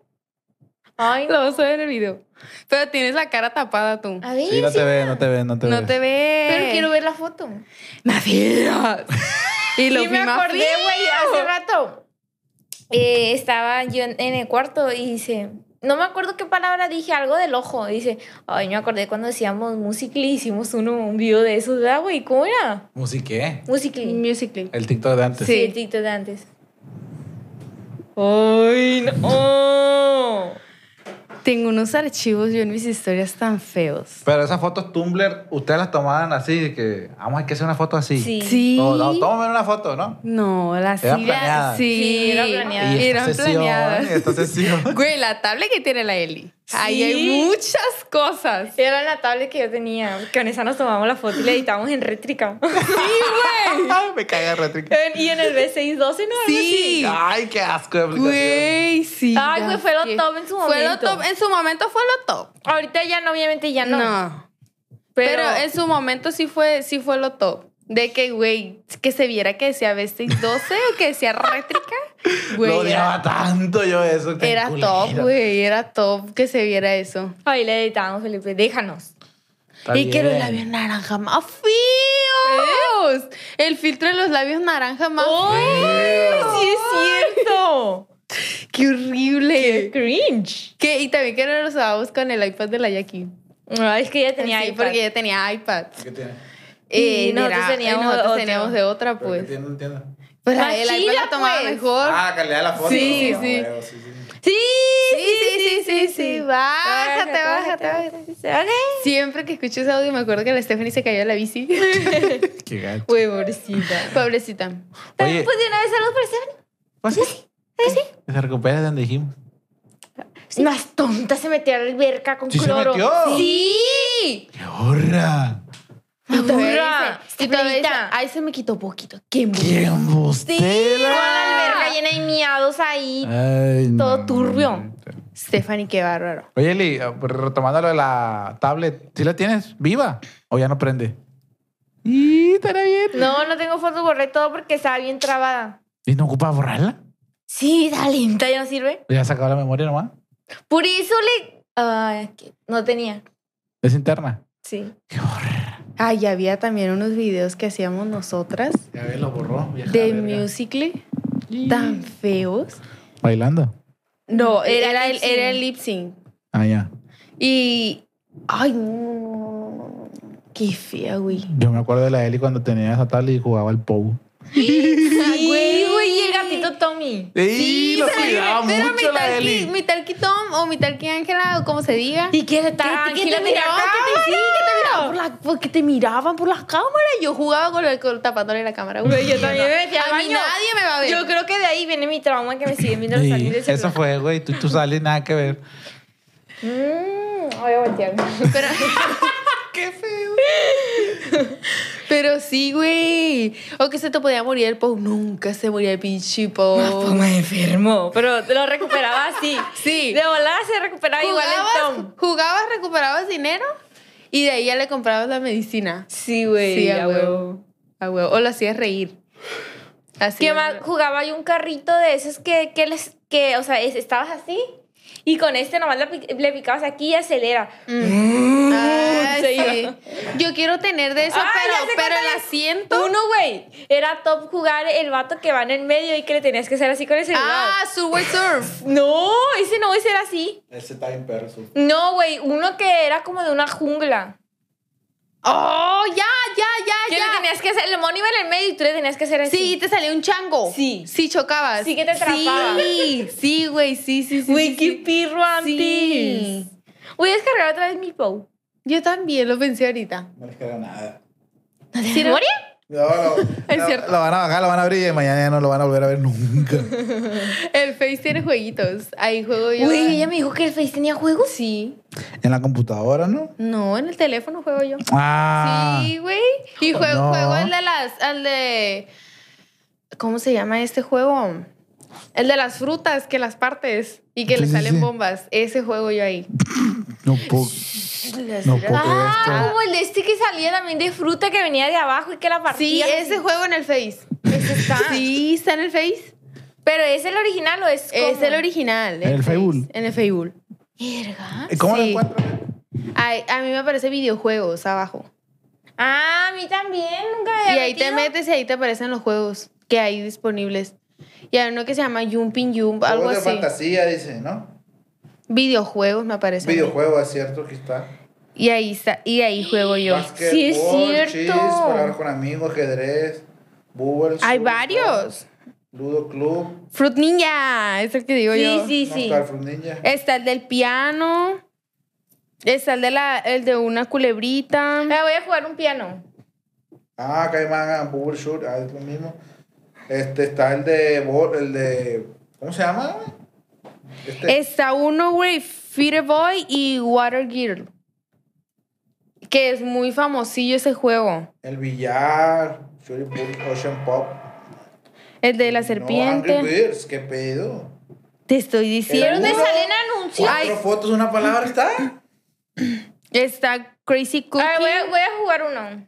Ay, Lo vas a ver en el video. Pero tienes la cara tapada tú. A ver. Sí, no sí. te ve, no te ve, no te ve. No te ves. Pero quiero ver la foto. Macías. Y lo sí, me más acordé, güey, hace rato. eh, estaba yo en, en el cuarto y dice, no me acuerdo qué palabra dije, algo del ojo. Dice, ay, me acordé cuando hacíamos Musical.ly, hicimos uno, un video de esos, ¿verdad, güey? ¿Cómo era? ¿Musiqué? Musical.ly. Musical.ly. El TikTok de antes. Sí, Sí. el TikTok de antes. Ay, no. Tengo unos archivos yo en mis historias tan feos. Pero esas fotos Tumblr, ustedes las tomaban así, de que, vamos, hay que hacer una foto así. Sí. Sí. No, no, tómame una foto, ¿no? No, las Eran sí, planeadas. Sí, Sí, eran planeadas. Y esta Eran sesión, planeadas. esta sesión. Güey, la tablet que tiene la Eli. Ahí hay muchas cosas. Era la tablet que yo tenía. Que con esa nos tomamos la foto y la editamos en rétrica. Ay, me caga rétrica. En- y en el B612, ¿no? Sí. Ay, qué asco de aplicación. Güey, sí. Ay, güey, fue lo que- top en su Fue lo momento. top. En su momento fue lo top. Ahorita ya no, obviamente ya no. No. Pero, en su momento sí fue, sí fue lo top. De que, güey, que se viera que decía B612 o que decía rétrica. Güey, Lo era, odiaba tanto yo eso. qué era culero. top, güey. Era top que se viera eso. Ahí le editamos, Felipe. Déjanos. Está y que los bien. labios naranja más feos. El filtro de los labios naranja más feo. ¡Sí es cierto! ¡Qué horrible! Cringe. Que, y también que nos usábamos con el iPad de la Jackie. Ay, es que ella tenía Sí, iPad. porque ella tenía iPad. ¿Qué tiene? Y Eh, nosotros mira, teníamos y nosotros teníamos de otra, ¿Pero pues. entiendo. Pues Más el iPad chila, la tomaba pues. mejor. Ah, calidad de la foto. Sí, Ah, sí. sí, sí. Sí, Sí, sí, sí, sí. Bájate, bájate, bájate. Siempre que escucho ese audio me acuerdo que la Stephanie se cayó de la bici. Qué gacho. Pobrecita. Pobrecita. Oye, Pues de una vez saludos para Stephanie. ¿pues sí? Que se recupere de donde dijimos. Más tonta se metió a la alberca con ¿Sí se cloro. metió? Sí. ¡Qué horra! Y todavía dice- y todavía dice, ay, se me quitó poquito. ¡Qué embuste! ¡Qué Con embustera! la alberca llena de miados ahí. Ay, Todo no. turbio. Stephanie, qué bárbaro. Oye, Eli, eh, retomando lo de la tablet, ¿sí la tienes viva o ya no prende? Y estará bien. No, no tengo fotos, borré todo porque estaba bien trabada. ¿Y no ocupa borrarla? Sí, está lenta, ya no sirve. ¿Ya sacado la memoria nomás? Por eso le. Que no tenía. ¿Es interna? Sí. ¡Qué horror! Ay, había también unos videos que hacíamos nosotras Ya ves, lo borró. vieja de. Musical.ly tan feos. ¿Bailando? No, Era el, sync. era el lip sync. Ah, ya. Y. Ay, no, no, no, no, no. Qué fea, güey. Yo me acuerdo de la Eli cuando tenía esa tablet y jugaba al Pou. Ay, güey, y el gatito Tommy. Sí, lo pero- cuidaba mucho mi la talqui, Eli. mi talqui Tom o mi talqui Ángela o como se diga. Y que está que, que te miraban, que te, sí, que te miraban por la, porque te miraban por las cámaras. Yo jugaba con el, con, tapándole la cámara. Güey, yo también me metí al A mí baño. nadie me va a ver. Yo creo que de ahí viene mi trauma que me siguen viendo los Sí, salir del eso fue, güey. Tú, tú sales nada que ver. Mm, voy a voltear. Pero, ¡Qué feo! pero sí, güey. O que se te podía morir el Pou. Nunca se moría el pinche Pou. Pues me enfermo. Pero te lo recuperaba así. Sí. De volada se recuperaba igual el Tom. jugabas, recuperabas dinero y de ahí ya le comprabas la medicina. Sí, güey. Sí, a a huevo. A huevo. O lo hacías reír. Así. ¿Qué más? Jugaba yo un carrito de esos que, que les, que, o sea, es- estabas así y con este nomás le, le picabas aquí y acelera. Ay, Se sí. Yo quiero tener de eso, Ah, pero, pero el asiento. Uno, güey, era top jugar el vato que va en el medio y que le tenías que hacer así con el celular. Ah, Subway Surf. No, ese no, ese era así. Ese está bien perro. No, güey, uno que era como de una jungla. Oh, ya, ya, ya, ya. tenías que hacer, el mono iba en el medio y tú le tenías que hacer así. Sí, te salió un chango. Sí. Sí, chocabas. Sí que te atrapaba. Sí, sí, güey, sí, sí, sí. Güey, sí, qué sí. pirro antes. Sí. Voy a descargar otra vez mi Pow. Yo también lo pensé ahorita. No les queda nada. ¿Sí, memoria? No, no. Es no, cierto. Lo van a bajar, lo van a abrir y mañana ya no lo van a volver a ver nunca. El Face tiene jueguitos. Ahí juego yo. Güey, ella me dijo que el Face tenía juegos. Sí. en la computadora, ¿no? No, en el teléfono juego yo. Ah. Sí, güey. Y juego, no. juego el de las. El de. ¿Cómo se llama este juego? El de las frutas que las partes y que Sí, le sí, salen sí. bombas. Ese juego yo ahí. No puedo. No puedo Ah, como el de este que salía también de fruta que venía de abajo y que la Sí, partía. ese juego en el Face. Ese está. Sí, está en el Face. Pero ¿es el original o es como? Es el original. ¿En el Face. Facebook? En el Facebook. Verga. ¿Y ¿Cómo lo Sí. encuentran? Ay, a mí me aparece videojuegos abajo. Ah, a mí también. Nunca me había Y ahí te metes y ahí te aparecen los juegos que hay disponibles. Y hay uno que se llama Jumping Jump, algo de así. fantasía, dice, ¿no? Videojuegos me aparecen. Videojuego, es cierto, aquí está. Y ahí está, y ahí juego yo. Sí, es cierto. chis, jugar con amigos, ajedrez. Hay surf, varios. Ludo Club. Fruit Ninja, es el que digo Sí, yo. sí, no, sí. está el Fruit Ninja. Está el del piano. Está el de la, el de una culebrita. Me voy a jugar un piano. Ah, manga, Bubble Shoot, ah, es lo mismo. Este está el de, bol- el de, ¿cómo se llama? Este, Está uno, güey, Feeder Boy y Water Girl. Que es muy famosillo ese juego. El billar, Fury Pool, Ocean Pop. El de la No, serpiente. Angry Birds, ¿qué pedo? Te estoy diciendo. ¿Dónde salen anuncios? Cuatro fotos, una palabra está. Está Crazy Cookie. A ver, voy a, voy a jugar uno.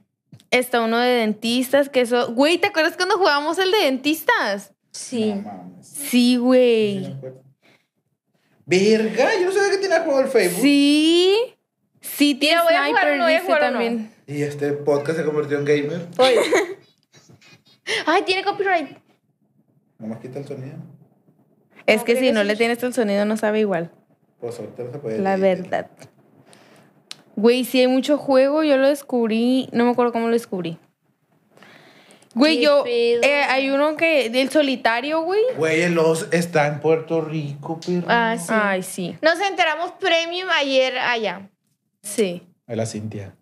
Está uno de dentistas, que eso... Güey, ¿te acuerdas cuando jugábamos el de dentistas? Sí. Sí, güey. Verga, yo no sabía que tenía juego el Facebook. Sí. Sí, tiene Mira, voy a jugar uno, voy a jugar también. Y este podcast se convirtió en gamer. Oye. Ay, tiene copyright. Nomás quita el sonido. Es que si no le tienes el sonido no sabe igual. Pues ahorita no se puede. La verdad. Güey, si hay mucho juego, yo lo descubrí, no me acuerdo cómo lo descubrí. Güey, ¿Qué yo, eh, hay uno que, del solitario, güey. Güey, el os está en Puerto Rico, perro. Ah, sí. Ay, sí. Nos enteramos premium ayer allá. Sí. De la Cintia.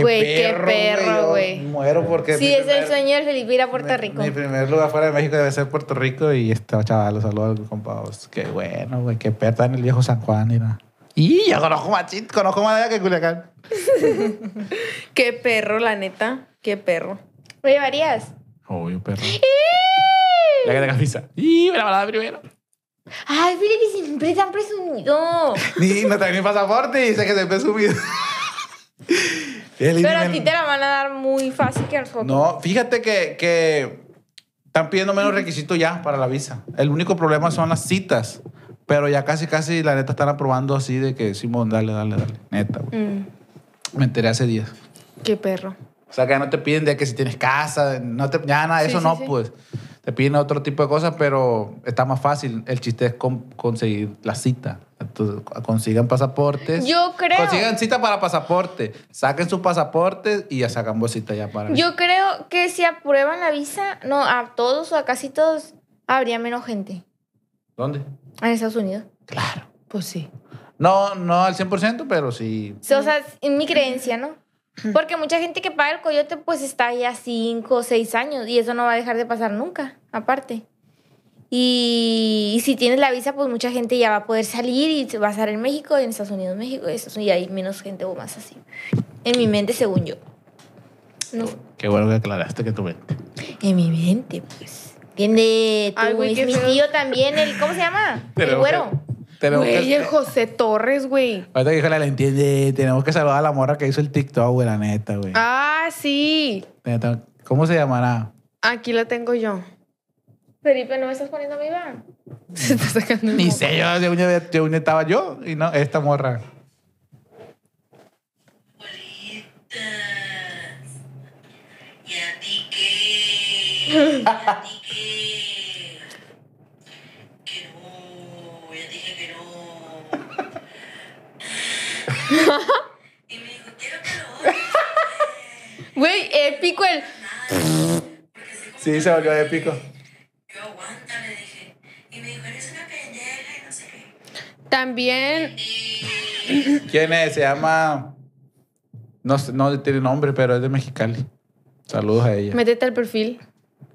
Güey, qué perro, güey. Muero porque. Sí, mi es el sueño del Felipe ir a Puerto mi- Rico. Mi primer lugar fuera de México debe ser Puerto Rico y este chaval, los saludos al compa. Os. Qué bueno, güey. Qué perro en el viejo San Juan, mira. Y yo conozco más chit, conozco más allá que Culiacán. Qué perro, la neta. Qué perro. ¿Me llevarías? Obvio, perro. Ya que te camisa. Y me la balada primero. Ay, Felipe, siempre tan presumido. Ni no trae ni pasaporte y dice que subido. El Pero a ti te la van a dar muy fácil que a nosotros. No, fíjate que, que están pidiendo menos requisitos ya para la visa. El único problema son las citas. Pero ya casi, casi, la neta, están aprobando así de que, Simón, dale, dale, dale. Neta, güey. Mm, Me enteré hace días. qué perro. O sea, que ya no te piden de que si tienes casa, no te, ya nada, Sí, eso sí, no, sí. pues. Te piden otro tipo de cosas, pero está más fácil. El chiste es con- conseguir la cita. Entonces, consigan pasaportes. Yo creo- Consigan cita para pasaporte. Saquen su pasaporte y ya sacan bolsita ya para. Yo creo que si aprueban la visa, no, a todos o a casi todos, habría menos gente ¿Dónde? en Estados Unidos. Pues sí. No, no al 100%, pero sí. O sea, es mi creencia, ¿no? Porque mucha gente que paga el coyote, pues está ya cinco o seis años y eso no va a dejar de pasar nunca, aparte. Y, y si tienes la visa, pues mucha gente ya va a poder salir y va a estar en México, en Estados Unidos, México, y, eso, y hay menos gente o más así. En mi mente, según yo. No, Qué bueno que aclaraste que tu mente. en mi mente, pues. Tiene Ay, güey, es qué mi feo. tío también, el, ¿cómo se llama? El güero. que- tenemos Güey, que- el José Torres, güey. Ahorita que Híjole, la entiende. Tenemos que saludar a la morra que hizo el TikTok, güey, la neta, güey. Ah, sí. ¿Cómo se llamará? Aquí la tengo yo. Felipe, ¿no me estás poniendo mi van? Se está sacando Ni sé, yo, según yo estaba yo y no, esta morra. ¿Y a ti qué? ¿Y a ti qué? Que no, ya dije que no. Y me dijo, quiero que lo. Güey, épico el... Sí, se volvió épico. Yo aguanta, le dije. Y me dijo, eres una pendeja y no sé qué. También... ¿Quién es? Se llama. No, sé- no tiene nombre, pero es de Mexicali. Saludos a ella. Métete al perfil.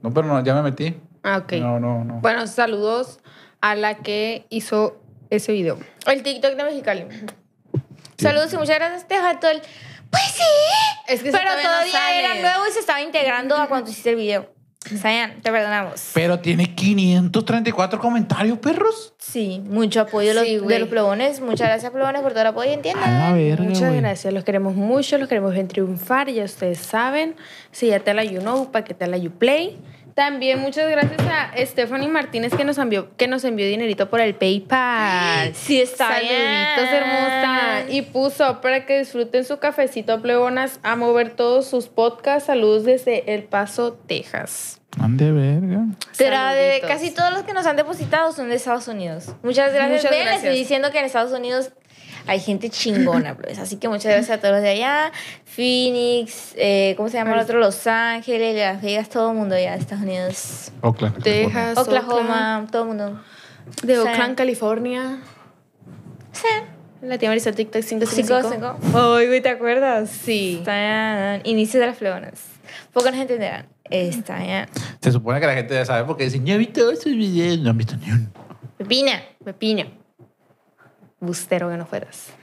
No, pero no, ya me metí. Ah, ok. No, no, no. Bueno, saludos a la que hizo ese video. El TikTok de Mexicali. Saludos y muchas gracias. Te faltó el. Pues sí. Es que Pero todavía no todavía sale. era nuevo y se estaba integrando a cuando hiciste el video. Sayan, te perdonamos. Pero tiene 534 comentarios, perros. Sí, mucho apoyo de los, Sí, de los plebones. Muchas gracias, plebones, por todo el apoyo. A Entiendan. la verga, Muchas güey. gracias, los queremos mucho, los queremos ver triunfar, ya ustedes saben. Si ya te la you know, para que te la you play. También muchas gracias a Stephanie Martínez que nos envió, que nos envió dinerito por el PayPal. Sí, está Saluditos, bien. hermosa. Y puso para que disfruten su cafecito, plebonas, a mover todos sus podcasts. Saludos desde El Paso, Texas. Ande verga. Pero de casi todos los que nos han depositado son de Estados Unidos. Muchas gracias. Muchas Ven, les gracias. estoy diciendo que en Estados Unidos hay gente chingona, pues. Así que muchas gracias a todos los de allá. Phoenix, eh, ¿cómo se llama el otro? Los Ángeles, Las Vegas, todo el mundo allá de Estados Unidos. Oakland. Texas, Oklahoma, todo el mundo. De. Oakland, California. Sí. La tía Marisa TikTok Cinco, 555. cinco. Ay, güey, ¿te acuerdas? Sí. Están inicio de las fleonas. Pocos nos entenderán. Está ya. Se supone que la gente ya sabe porque dicen, ya he visto esos videos. No han visto ni uno. Pepina. Pepino. Bustero que no fueras.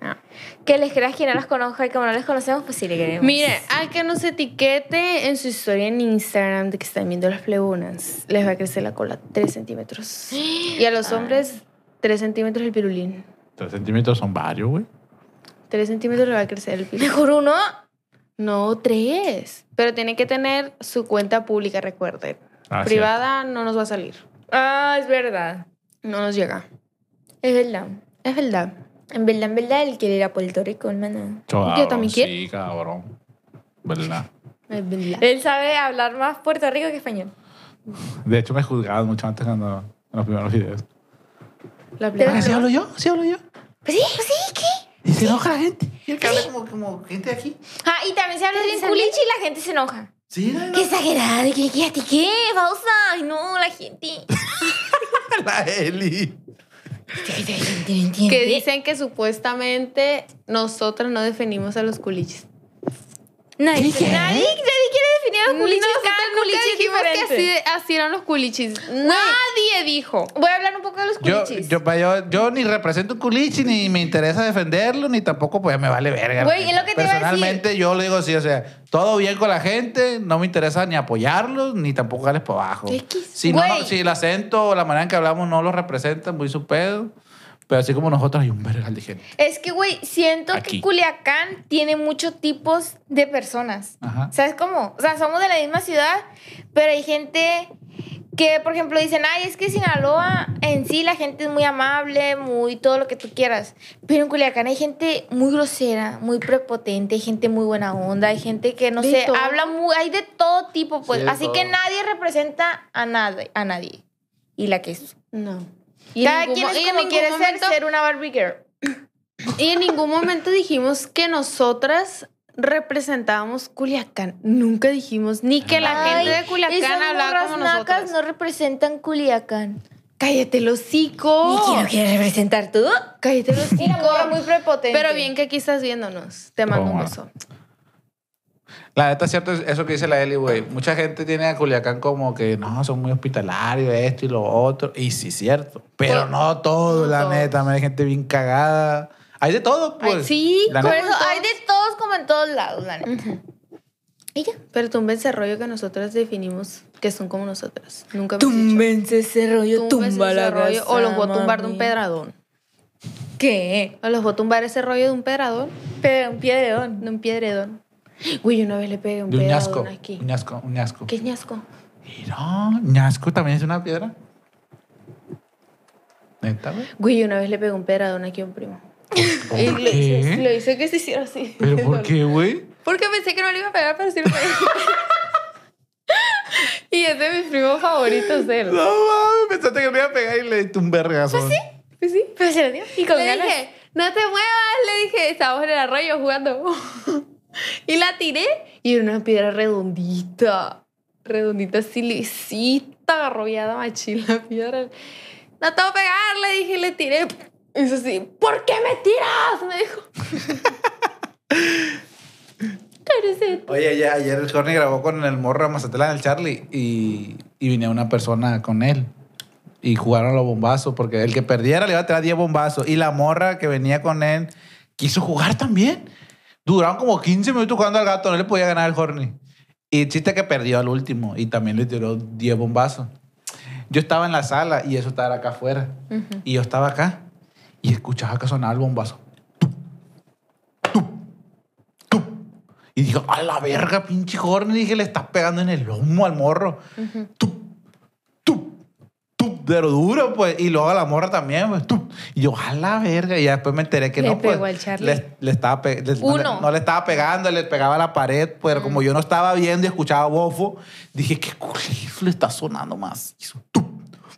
Ah. Que les creas que no las conozca y como no les conocemos, pues sí le queremos. Mire, al que nos etiquete en su historia en Instagram de que están viendo las plebonas, les va a crecer la cola 3 centímetros. Y a los hombres, 3 centímetros el pirulín. Tres centímetros son varios, güey. 3 centímetros le va a crecer el pirulín. Mejor uno. No, 3. Pero tiene que tener su cuenta pública, recuerden. Ah, Privada no nos va a salir. Ah, es verdad. No nos llega. Es verdad. Es verdad. En verdad, en verdad, él quiere ir a Puerto Rico, hermano. Yo también quiero. Sí, cabrón. ¿Verdad? Es verdad. Él sabe hablar más Puerto Rico que español. De hecho, me juzgaban mucho antes cuando en los primeros videos. La Pero- plena- ¿Así hablo yo? ¿Sí hablo yo? Pues sí, pues sí, ¿qué? Y se enoja la gente. Y el que habla como, como gente de aquí. Ah, y también se habla bien culichi y la gente se enoja. Sí, no, no. Qué exagerado, ¿qué, qué, ti qué? Pausa. Ay, no, la gente. La Eli. La gente no entiende. Que dicen que supuestamente nosotros no definimos a los culichis. Nadie, ¿Qué? nadie, nadie quiere los culichis. Nosotros Cada que diferente. así, así eran los culichis. Nadie dijo. Voy a hablar un poco de los Yo, culichis. yo, yo, yo ni represento un culichi, ni me interesa defenderlo, ni tampoco pues me vale verga. Güey, es lo que te iba a decir. Personalmente yo le digo así, o sea, todo bien con la gente, no me interesa ni apoyarlos, ni tampoco darles por abajo. Si, no, no- si el acento o la manera en que hablamos no lo representa, muy su pedo. Pero así como nosotros hay un vergal de gente. Es que, güey, siento Aquí. que Culiacán tiene muchos tipos de personas. Ajá. ¿Sabes cómo? O sea, somos de la misma ciudad, pero hay gente que, por ejemplo, dicen, ay, es que Sinaloa en sí la gente es muy amable, muy todo lo que tú quieras. Pero en Culiacán hay gente muy grosera, muy prepotente, hay gente muy buena onda, hay gente que, no De sé, todo. habla muy, hay de todo tipo, pues. Sí, Así todo. que nadie representa a nadie, a nadie. Y la que es. No. Y en Cada ningún quien es como quiere momento- ser, ser una Barbie girl. Y en ningún momento dijimos que nosotras representábamos Culiacán. Nunca dijimos ni que la Ay, gente de Culiacán hablaba como nosotros. no representan Culiacán. Cállate el hocico. ¿Y quién lo quieres representar tú? Cállate el hocico. Muy prepotente. Pero bien que aquí estás viéndonos. Te mando un beso. La neta es cierto eso que dice la Eli, güey. Mucha gente tiene a Culiacán como que no, son muy hospitalarios, esto y lo otro. Y sí, cierto. Pero no todo, no la todos. neta. Hay gente bien cagada. Hay de todo, pues. Ay, sí, La Por neta- eso hay de todos como en todos lados, la neta. Y ya. Pero túmbense ese rollo que nosotras definimos que son como nosotras. Nunca. Túmbense ese rollo, tumba la rollo. O los voy a tumbar de un pedradón. ¿Qué? O los voy a tumbar ese rollo de un pedradón. Pero un piedreón. De un piedredón. Yo una vez le pegué un De un pedradón ñasco. aquí. Un ñasco, un ñasco. ¿Qué es ñasco? Mira, ñasco también es una piedra. ¿Neta, güey? Güey, yo una vez le pegué un pedradón aquí a un primo. ¿Por Y le hice, qué? le hice que se hiciera así. ¿Pero por qué, güey? Porque pensé que no le iba a pegar, pero sí le pegué. y es de mis primos favoritos él. No mames, pensaste que me iba a pegar y le diste un vergazo. Pues sí, pues sí. Pero se lo dio. Y con Le ganas. dije, no te muevas, le dije, estábamos en el arroyo jugando. y la tiré y era una piedra redondita, redondita, así lisita, arrollada, machín la piedra. No te voy a pegar, le dije, le tiré. Y hizo así, ¿por qué me tiras? Me dijo. Oye, ya, ayer el Corny grabó con el morro de Mazatlán, el Charlie, y, y venía una persona con él. Y jugaron los bombazos, porque el que perdiera le iba a tirar 10 bombazos. Y la morra que venía con él quiso jugar también. Duraron como 15 minutos jugando al gato, no le podía ganar el Horny. Y el chiste es que perdió al último y también le tiró 10 bombazos. Yo estaba en la sala y eso estaba acá afuera. Y yo estaba acá y escuchaba que sonaba el bombazo. Y dijo, a la verga, pinche Horny. Dije, le estás pegando en el lomo al morro. Tup, pero duro, pues. Y luego a la morra también, pues. tup. Y yo, a la verga. Y ya después me enteré que Le no, pues. pegó al Charlie. Le, le estaba pe- le- no, le, Uno. no le estaba pegando, le pegaba a la pared. Pero como yo no estaba viendo y escuchaba bofo, dije, qué culero le está sonando más. Hizo tup,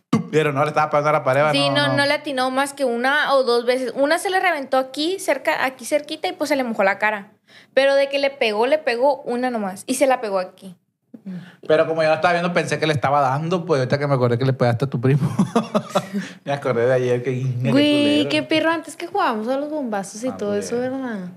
tup. Pero no le estaba pegando a la pared. Sí, no, no, le atinó más que una o dos veces. Una se le reventó aquí, cerca, aquí cerquita, y pues se le mojó la cara. Pero de que le pegó, le pegó una nomás. Y se la pegó aquí. Pero como yo no estaba viendo, pensé que le estaba dando, pues ahorita que me acordé que le pegaste a tu primo. me acordé de ayer que... Güey, qué perro antes que jugábamos a los bombazos y Ah, todo eso, ¿verdad?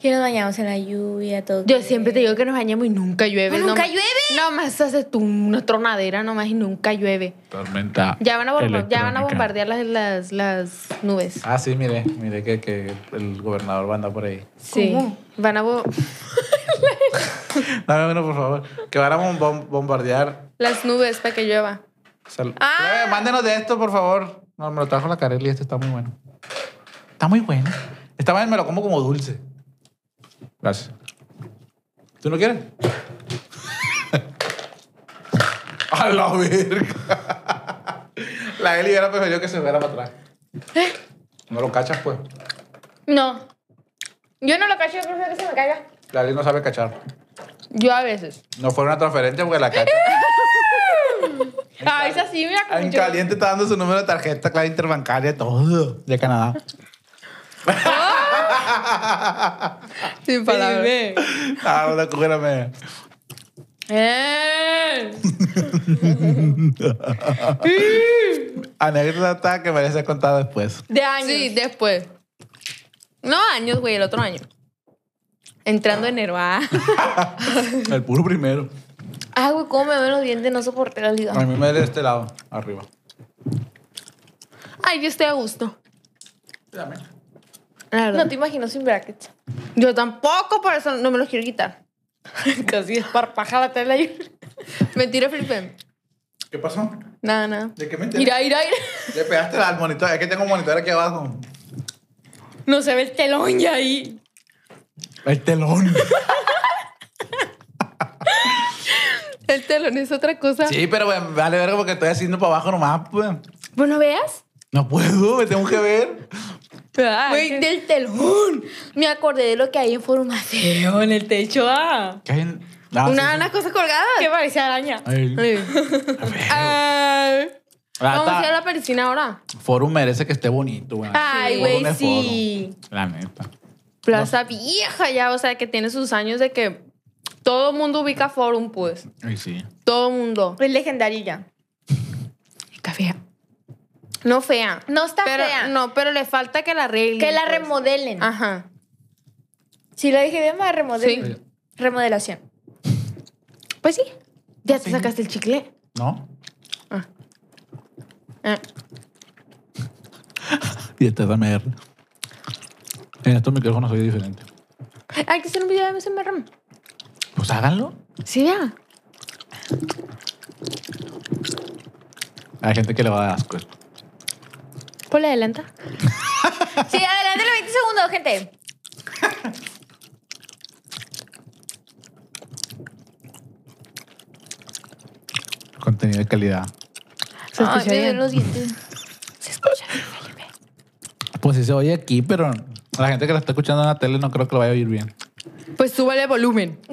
Que nos bañamos en la lluvia, todo. Yo siempre te digo que nos bañemos y nunca llueve. ¿Ah, nunca Nomás- llueve? Nomás hace tú una tronadera nomás y nunca llueve. Tormenta. Ya van a, bomba- ya van a bombardear las, las, las nubes. Ah, sí, mire, mire que, que el gobernador va a andar por ahí. Sí. Van a bo- Dame uno, por favor. Que van a bom- bom- bombardear. las nubes para que llueva. Sal- Ah. Eh, mándenos de esto, por favor. No, me lo trajo la Carelli y este está muy bueno. Está muy bueno. Esta vez me lo como como dulce. Gracias. ¿Tú no quieres? A la verga. La Eli hubiera preferido que se fuera para atrás. No lo cachas, pues. No. Yo no lo cacho, yo prefiero que se me caiga. La Eli no sabe cachar. Yo a veces. No fue una transferencia porque la cacha. Ah, es así, mira En caliente está dando su número de tarjeta, clave interbancaria, todo. De Canadá. Sin palabras. Ah, una cúrame. Eh. Anécdota que merece contar después. De años. Sí, después. No años, güey, el otro año. Entrando enero. Ah. El puro primero. Ah, güey, cómo me ven los dientes, no soporté la liga. A mí me duele de este lado, arriba. Ay, yo estoy a gusto. Dame. La verdad. No te imagino sin brackets. Yo tampoco, por eso no me los quiero quitar. Casi esparpaja la tela ahí. Mentira, Felipe. ¿Qué pasó? Nada, nada. ¿De qué me enteré? Mira, mira, mira. Le pegaste al monitor. Es que tengo un monitor aquí abajo. No se ve el telón ya ahí. El telón. El telón es otra cosa. Sí, pero güey, vale verga porque estoy haciendo para abajo nomás, pues. Bueno, veas. No puedo, me tengo que ver. Güey, del telón. Me acordé de lo que hay en Formación. en el techo, ah. ¿Qué hay en- Ah, sí, Una, sí. unas cosas colgadas. Que parecía araña. Ay. Ay. Ah, Vamos a ir a la piscina ahora. Forum merece que esté bonito, güey. Ay, güey, sí. La neta. Plaza vieja ya, o sea, que tiene sus años de que todo mundo ubica Forum, pues. Ay, sí. Todo mundo. Es ya. Está fea. No fea. No está pero, fea. No, pero le falta que la arreglen. Que la pues. remodelen. Ajá. Si lo dije bien, más remodelen. Sí. Remodelación. Pues sí. Ya te sacaste el chicle. ¿No? Ah. Y este es AMR. En estos micrófonos soy diferente. Hay que hacer un video de MSMR. Pues háganlo. Sí, ya. Hay gente que le va a dar asco esto. Ponle adelanta. Sí, adelante los 20 segundos, gente. Contenido de calidad. Se Ay, escucha me bien. duelen los dientes. Se escucha bien, Felipe. Pues sí se oye aquí, pero la gente que lo está escuchando en la tele no creo que lo vaya a oír bien. Pues súbale volumen.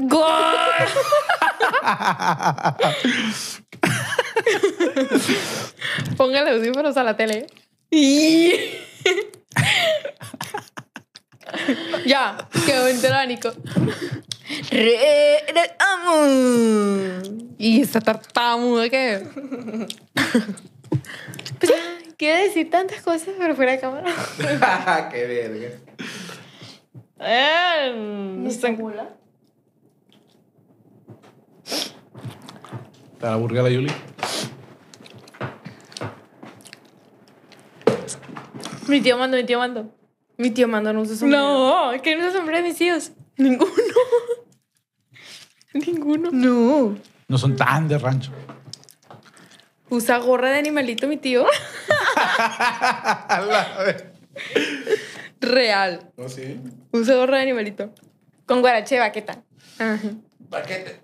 Póngale audífonos a la tele. ya, quedó enteránico. Y esa tartamuda que. Pues, quiero decir tantas cosas, pero fuera de cámara. ¡Qué verga! no sé. ¿Te la burga la Yuli? Mi tío mando, mi tío mando. Mi tío manda no usa sombrero. No, que no se sombrero de mis tíos. Ninguno. Ninguno. No. No son tan de rancho. Usa gorra de animalito, mi tío. Real. ¿No sí? Usa gorra de animalito. Con guarache de baqueta. Ajá. Paquete.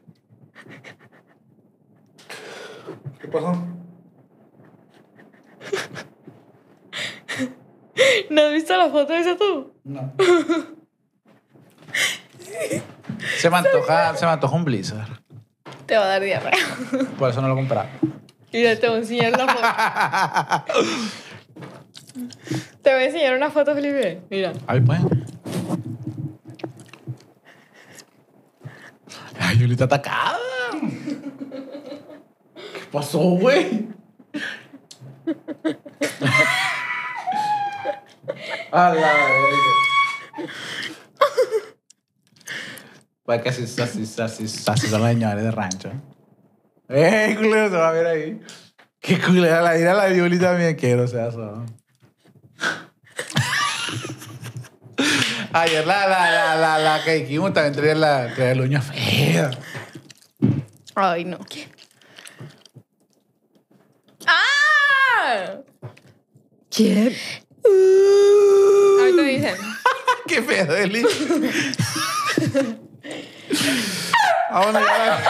¿Qué pasó? ¿No has visto la foto de esa tú? No. Se me antoja, se me antoja un blizzard. Te va a dar diarrea. Por eso no lo compraba. Mira, te voy a enseñar la foto. te voy a enseñar una foto, Felipe. Mira. Ahí pues. Ay, Yuli está atacada. ¿Qué pasó, güey? A la. Pues que así, así, así, así son los señores de rancho. ¡Eh, culero! Se va a ver ahí. ¡Qué culera! La ira la Yuli también quiero, o sea, eso. Ayer la, la, la, la, la que dijimos también traía la, traía la uña fea. Ay, no. ¡Ah! ¿Quién? Ahorita dicen. ¡Qué feo, Eli! Vámonos ya.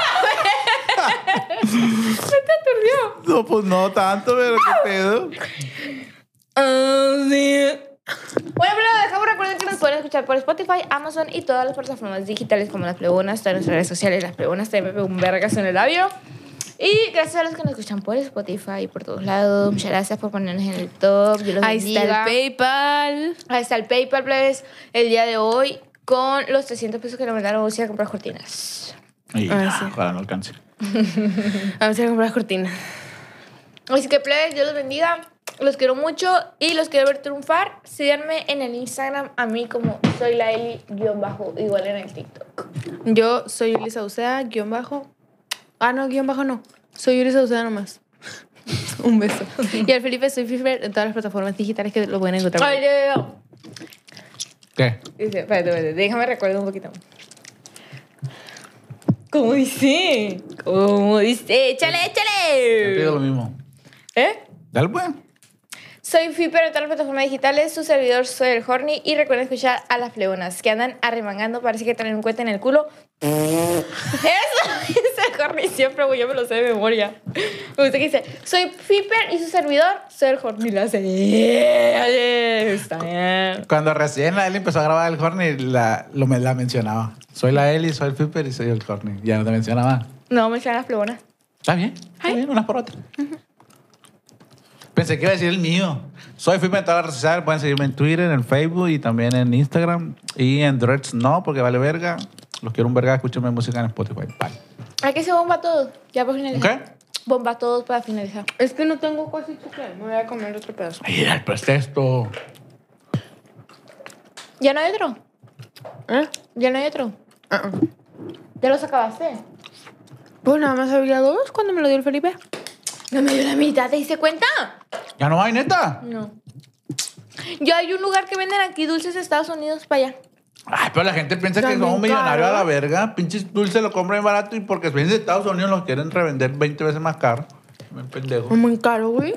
¿Se te aturdió? No, pues no tanto, pero qué pedo. Ah, sí. Bueno, pero dejamos recuerden que nos pueden escuchar por Spotify, Amazon y todas las plataformas digitales como las plebonas, todas nuestras redes sociales, las me pegó un vergas en el labio. Y gracias a los que nos escuchan por Spotify y por todos lados. Muchas gracias por ponernos en el top. Dios los Ahí está el PayPal. Ahí está el PayPal, plebes, el día de hoy con los 300 pesos que le mandaron a a comprar cortinas. Y Ah, sí. ojalá no alcance. Vamos a ir a comprar cortinas. Así que, plebes, Dios los bendiga. Los quiero mucho y los quiero ver triunfar. Síganme en el Instagram a mí como soy la Eli guion bajo, igual en el TikTok. Yo soy Elisa Ucea, guion bajo. Ah, no, guion bajo no. Soy Elisa Ucea nomás. Un beso. Y al Felipe soy Fifer en todas las plataformas digitales que lo pueden encontrar. Ay, Dios, Dios. ¿Qué? Dice, espérate, espérate, déjame recuerdo un poquito. ¿Cómo dice? ¿Cómo dice? ¡Échale, Te échale! digo lo mismo. ¿Eh? Dale, pues. Soy Fiper en todas las plataformas digitales, su servidor soy el Horny y recuerden escuchar a las plebonas que andan arremangando, parece que traen un cuete en el culo. Eso Horny siempre, güey, yo me lo sé de memoria. Me gusta que dice, soy Fiper y su servidor soy el Horny. La hace, "Yeah, yeah, está bien. Cuando recién la Eli empezó a grabar el Horny, la, lo, la mencionaba. Soy la Eli, soy el Flipper y soy el Horny. Ya no te mencionaba. No, me echan las plebonas. Está bien. Está bien, unas por otras. Pensé que iba a decir el mío. Soy Flipper en todas las redes sociales. Pueden seguirme en Twitter, en Facebook y también en Instagram. Y en Threads no, porque vale verga. Los quiero un verga. Escúchenme música en Spotify. Bye. Hay que se bomba todo, ya para finalizar. ¿Qué? Bomba todos para finalizar. Es que no tengo casi chocolate. Me voy a comer otro pedazo. Mira el pretexto. ¿Ya no hay otro? ¿Eh? ¿Ya no hay otro? Ah, ah. ¿Ya los acabaste? Pues nada más había dos cuando me lo dio el Felipe. No me dio la mitad, ¿te diste cuenta? ¿Ya no hay, neta? No. Yo hay un lugar que venden aquí dulces de Estados Unidos para allá. Ay, pero la gente piensa que También somos millonarios a caro. la verga. Pinches dulces lo compran barato y porque vienen de Estados Unidos los quieren revender 20 veces más caro. Me pendejo. Es muy caro, güey.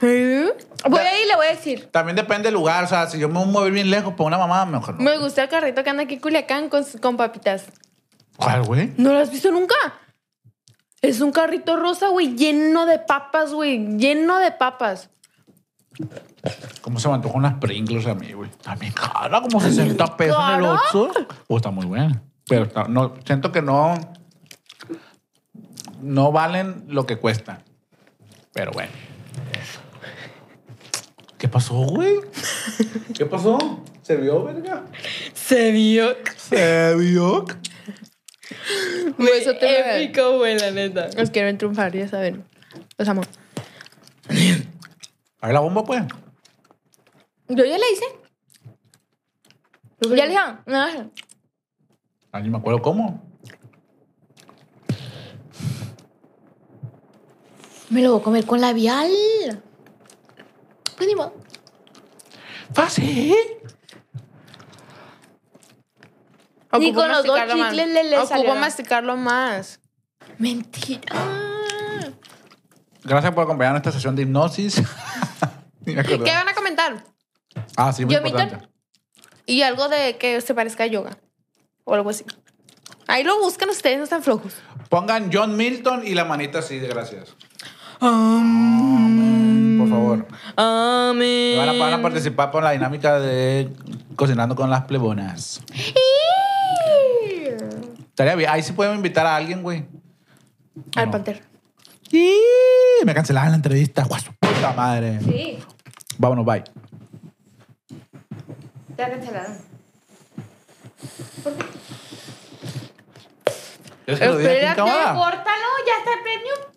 Sí. Voy a ir y le voy a decir. También depende del lugar. O sea, si yo me voy a mover bien lejos por una mamá, mejor no. Me gusta el carrito que anda aquí en Culiacán con, con papitas. ¿Cuál, güey? ¿No lo has visto nunca? Es un carrito rosa, güey, lleno de papas, güey. Lleno de papas. ¿Cómo se me antojan unas Pringles a mí, güey? También cara, como 60 pesos en el cara. Oxxo. Oh, está muy buena. Pero está- no, siento que no... No valen lo que cuestan. Pero bueno. ¿Qué pasó, güey? ¿Qué pasó? ¿Se vio, verga? Se vio. ¿Se vio? Güey, eso te épico, güey, la neta. Los quiero triunfar, ya saben. Los amo. ¿Hay la bomba, pues? Yo ya le hice. ¿Ya le hice? No. Ah, ni me acuerdo cómo. Me lo voy a comer con labial. Pues ni modo. ¿Fácil? Ni Ocupo con los dos masticarlo más. chicles le- le Ocupo salió. masticarlo más. Mentira. Gracias por acompañarnos en esta sesión de hipnosis. Ni me acordaba. ¿Qué van a comentar? Ah, sí, muy importante. Y algo de que se parezca a yoga. O algo así. Ahí lo buscan ustedes, no están flojos. Pongan John Milton y la manita así de gracias. Amén. Por favor. Amén. Van a, van a participar por la dinámica de cocinando con las plebonas. Estaría bien. Ahí sí podemos invitar a alguien, güey. Al No. pantero. Y me cancelaron la entrevista. ¡Guau, su puta madre! Sí. Vámonos, bye. Ya cancelaron. Yo se lo dije aquí en Espérate. Córtalo, ya está el premio.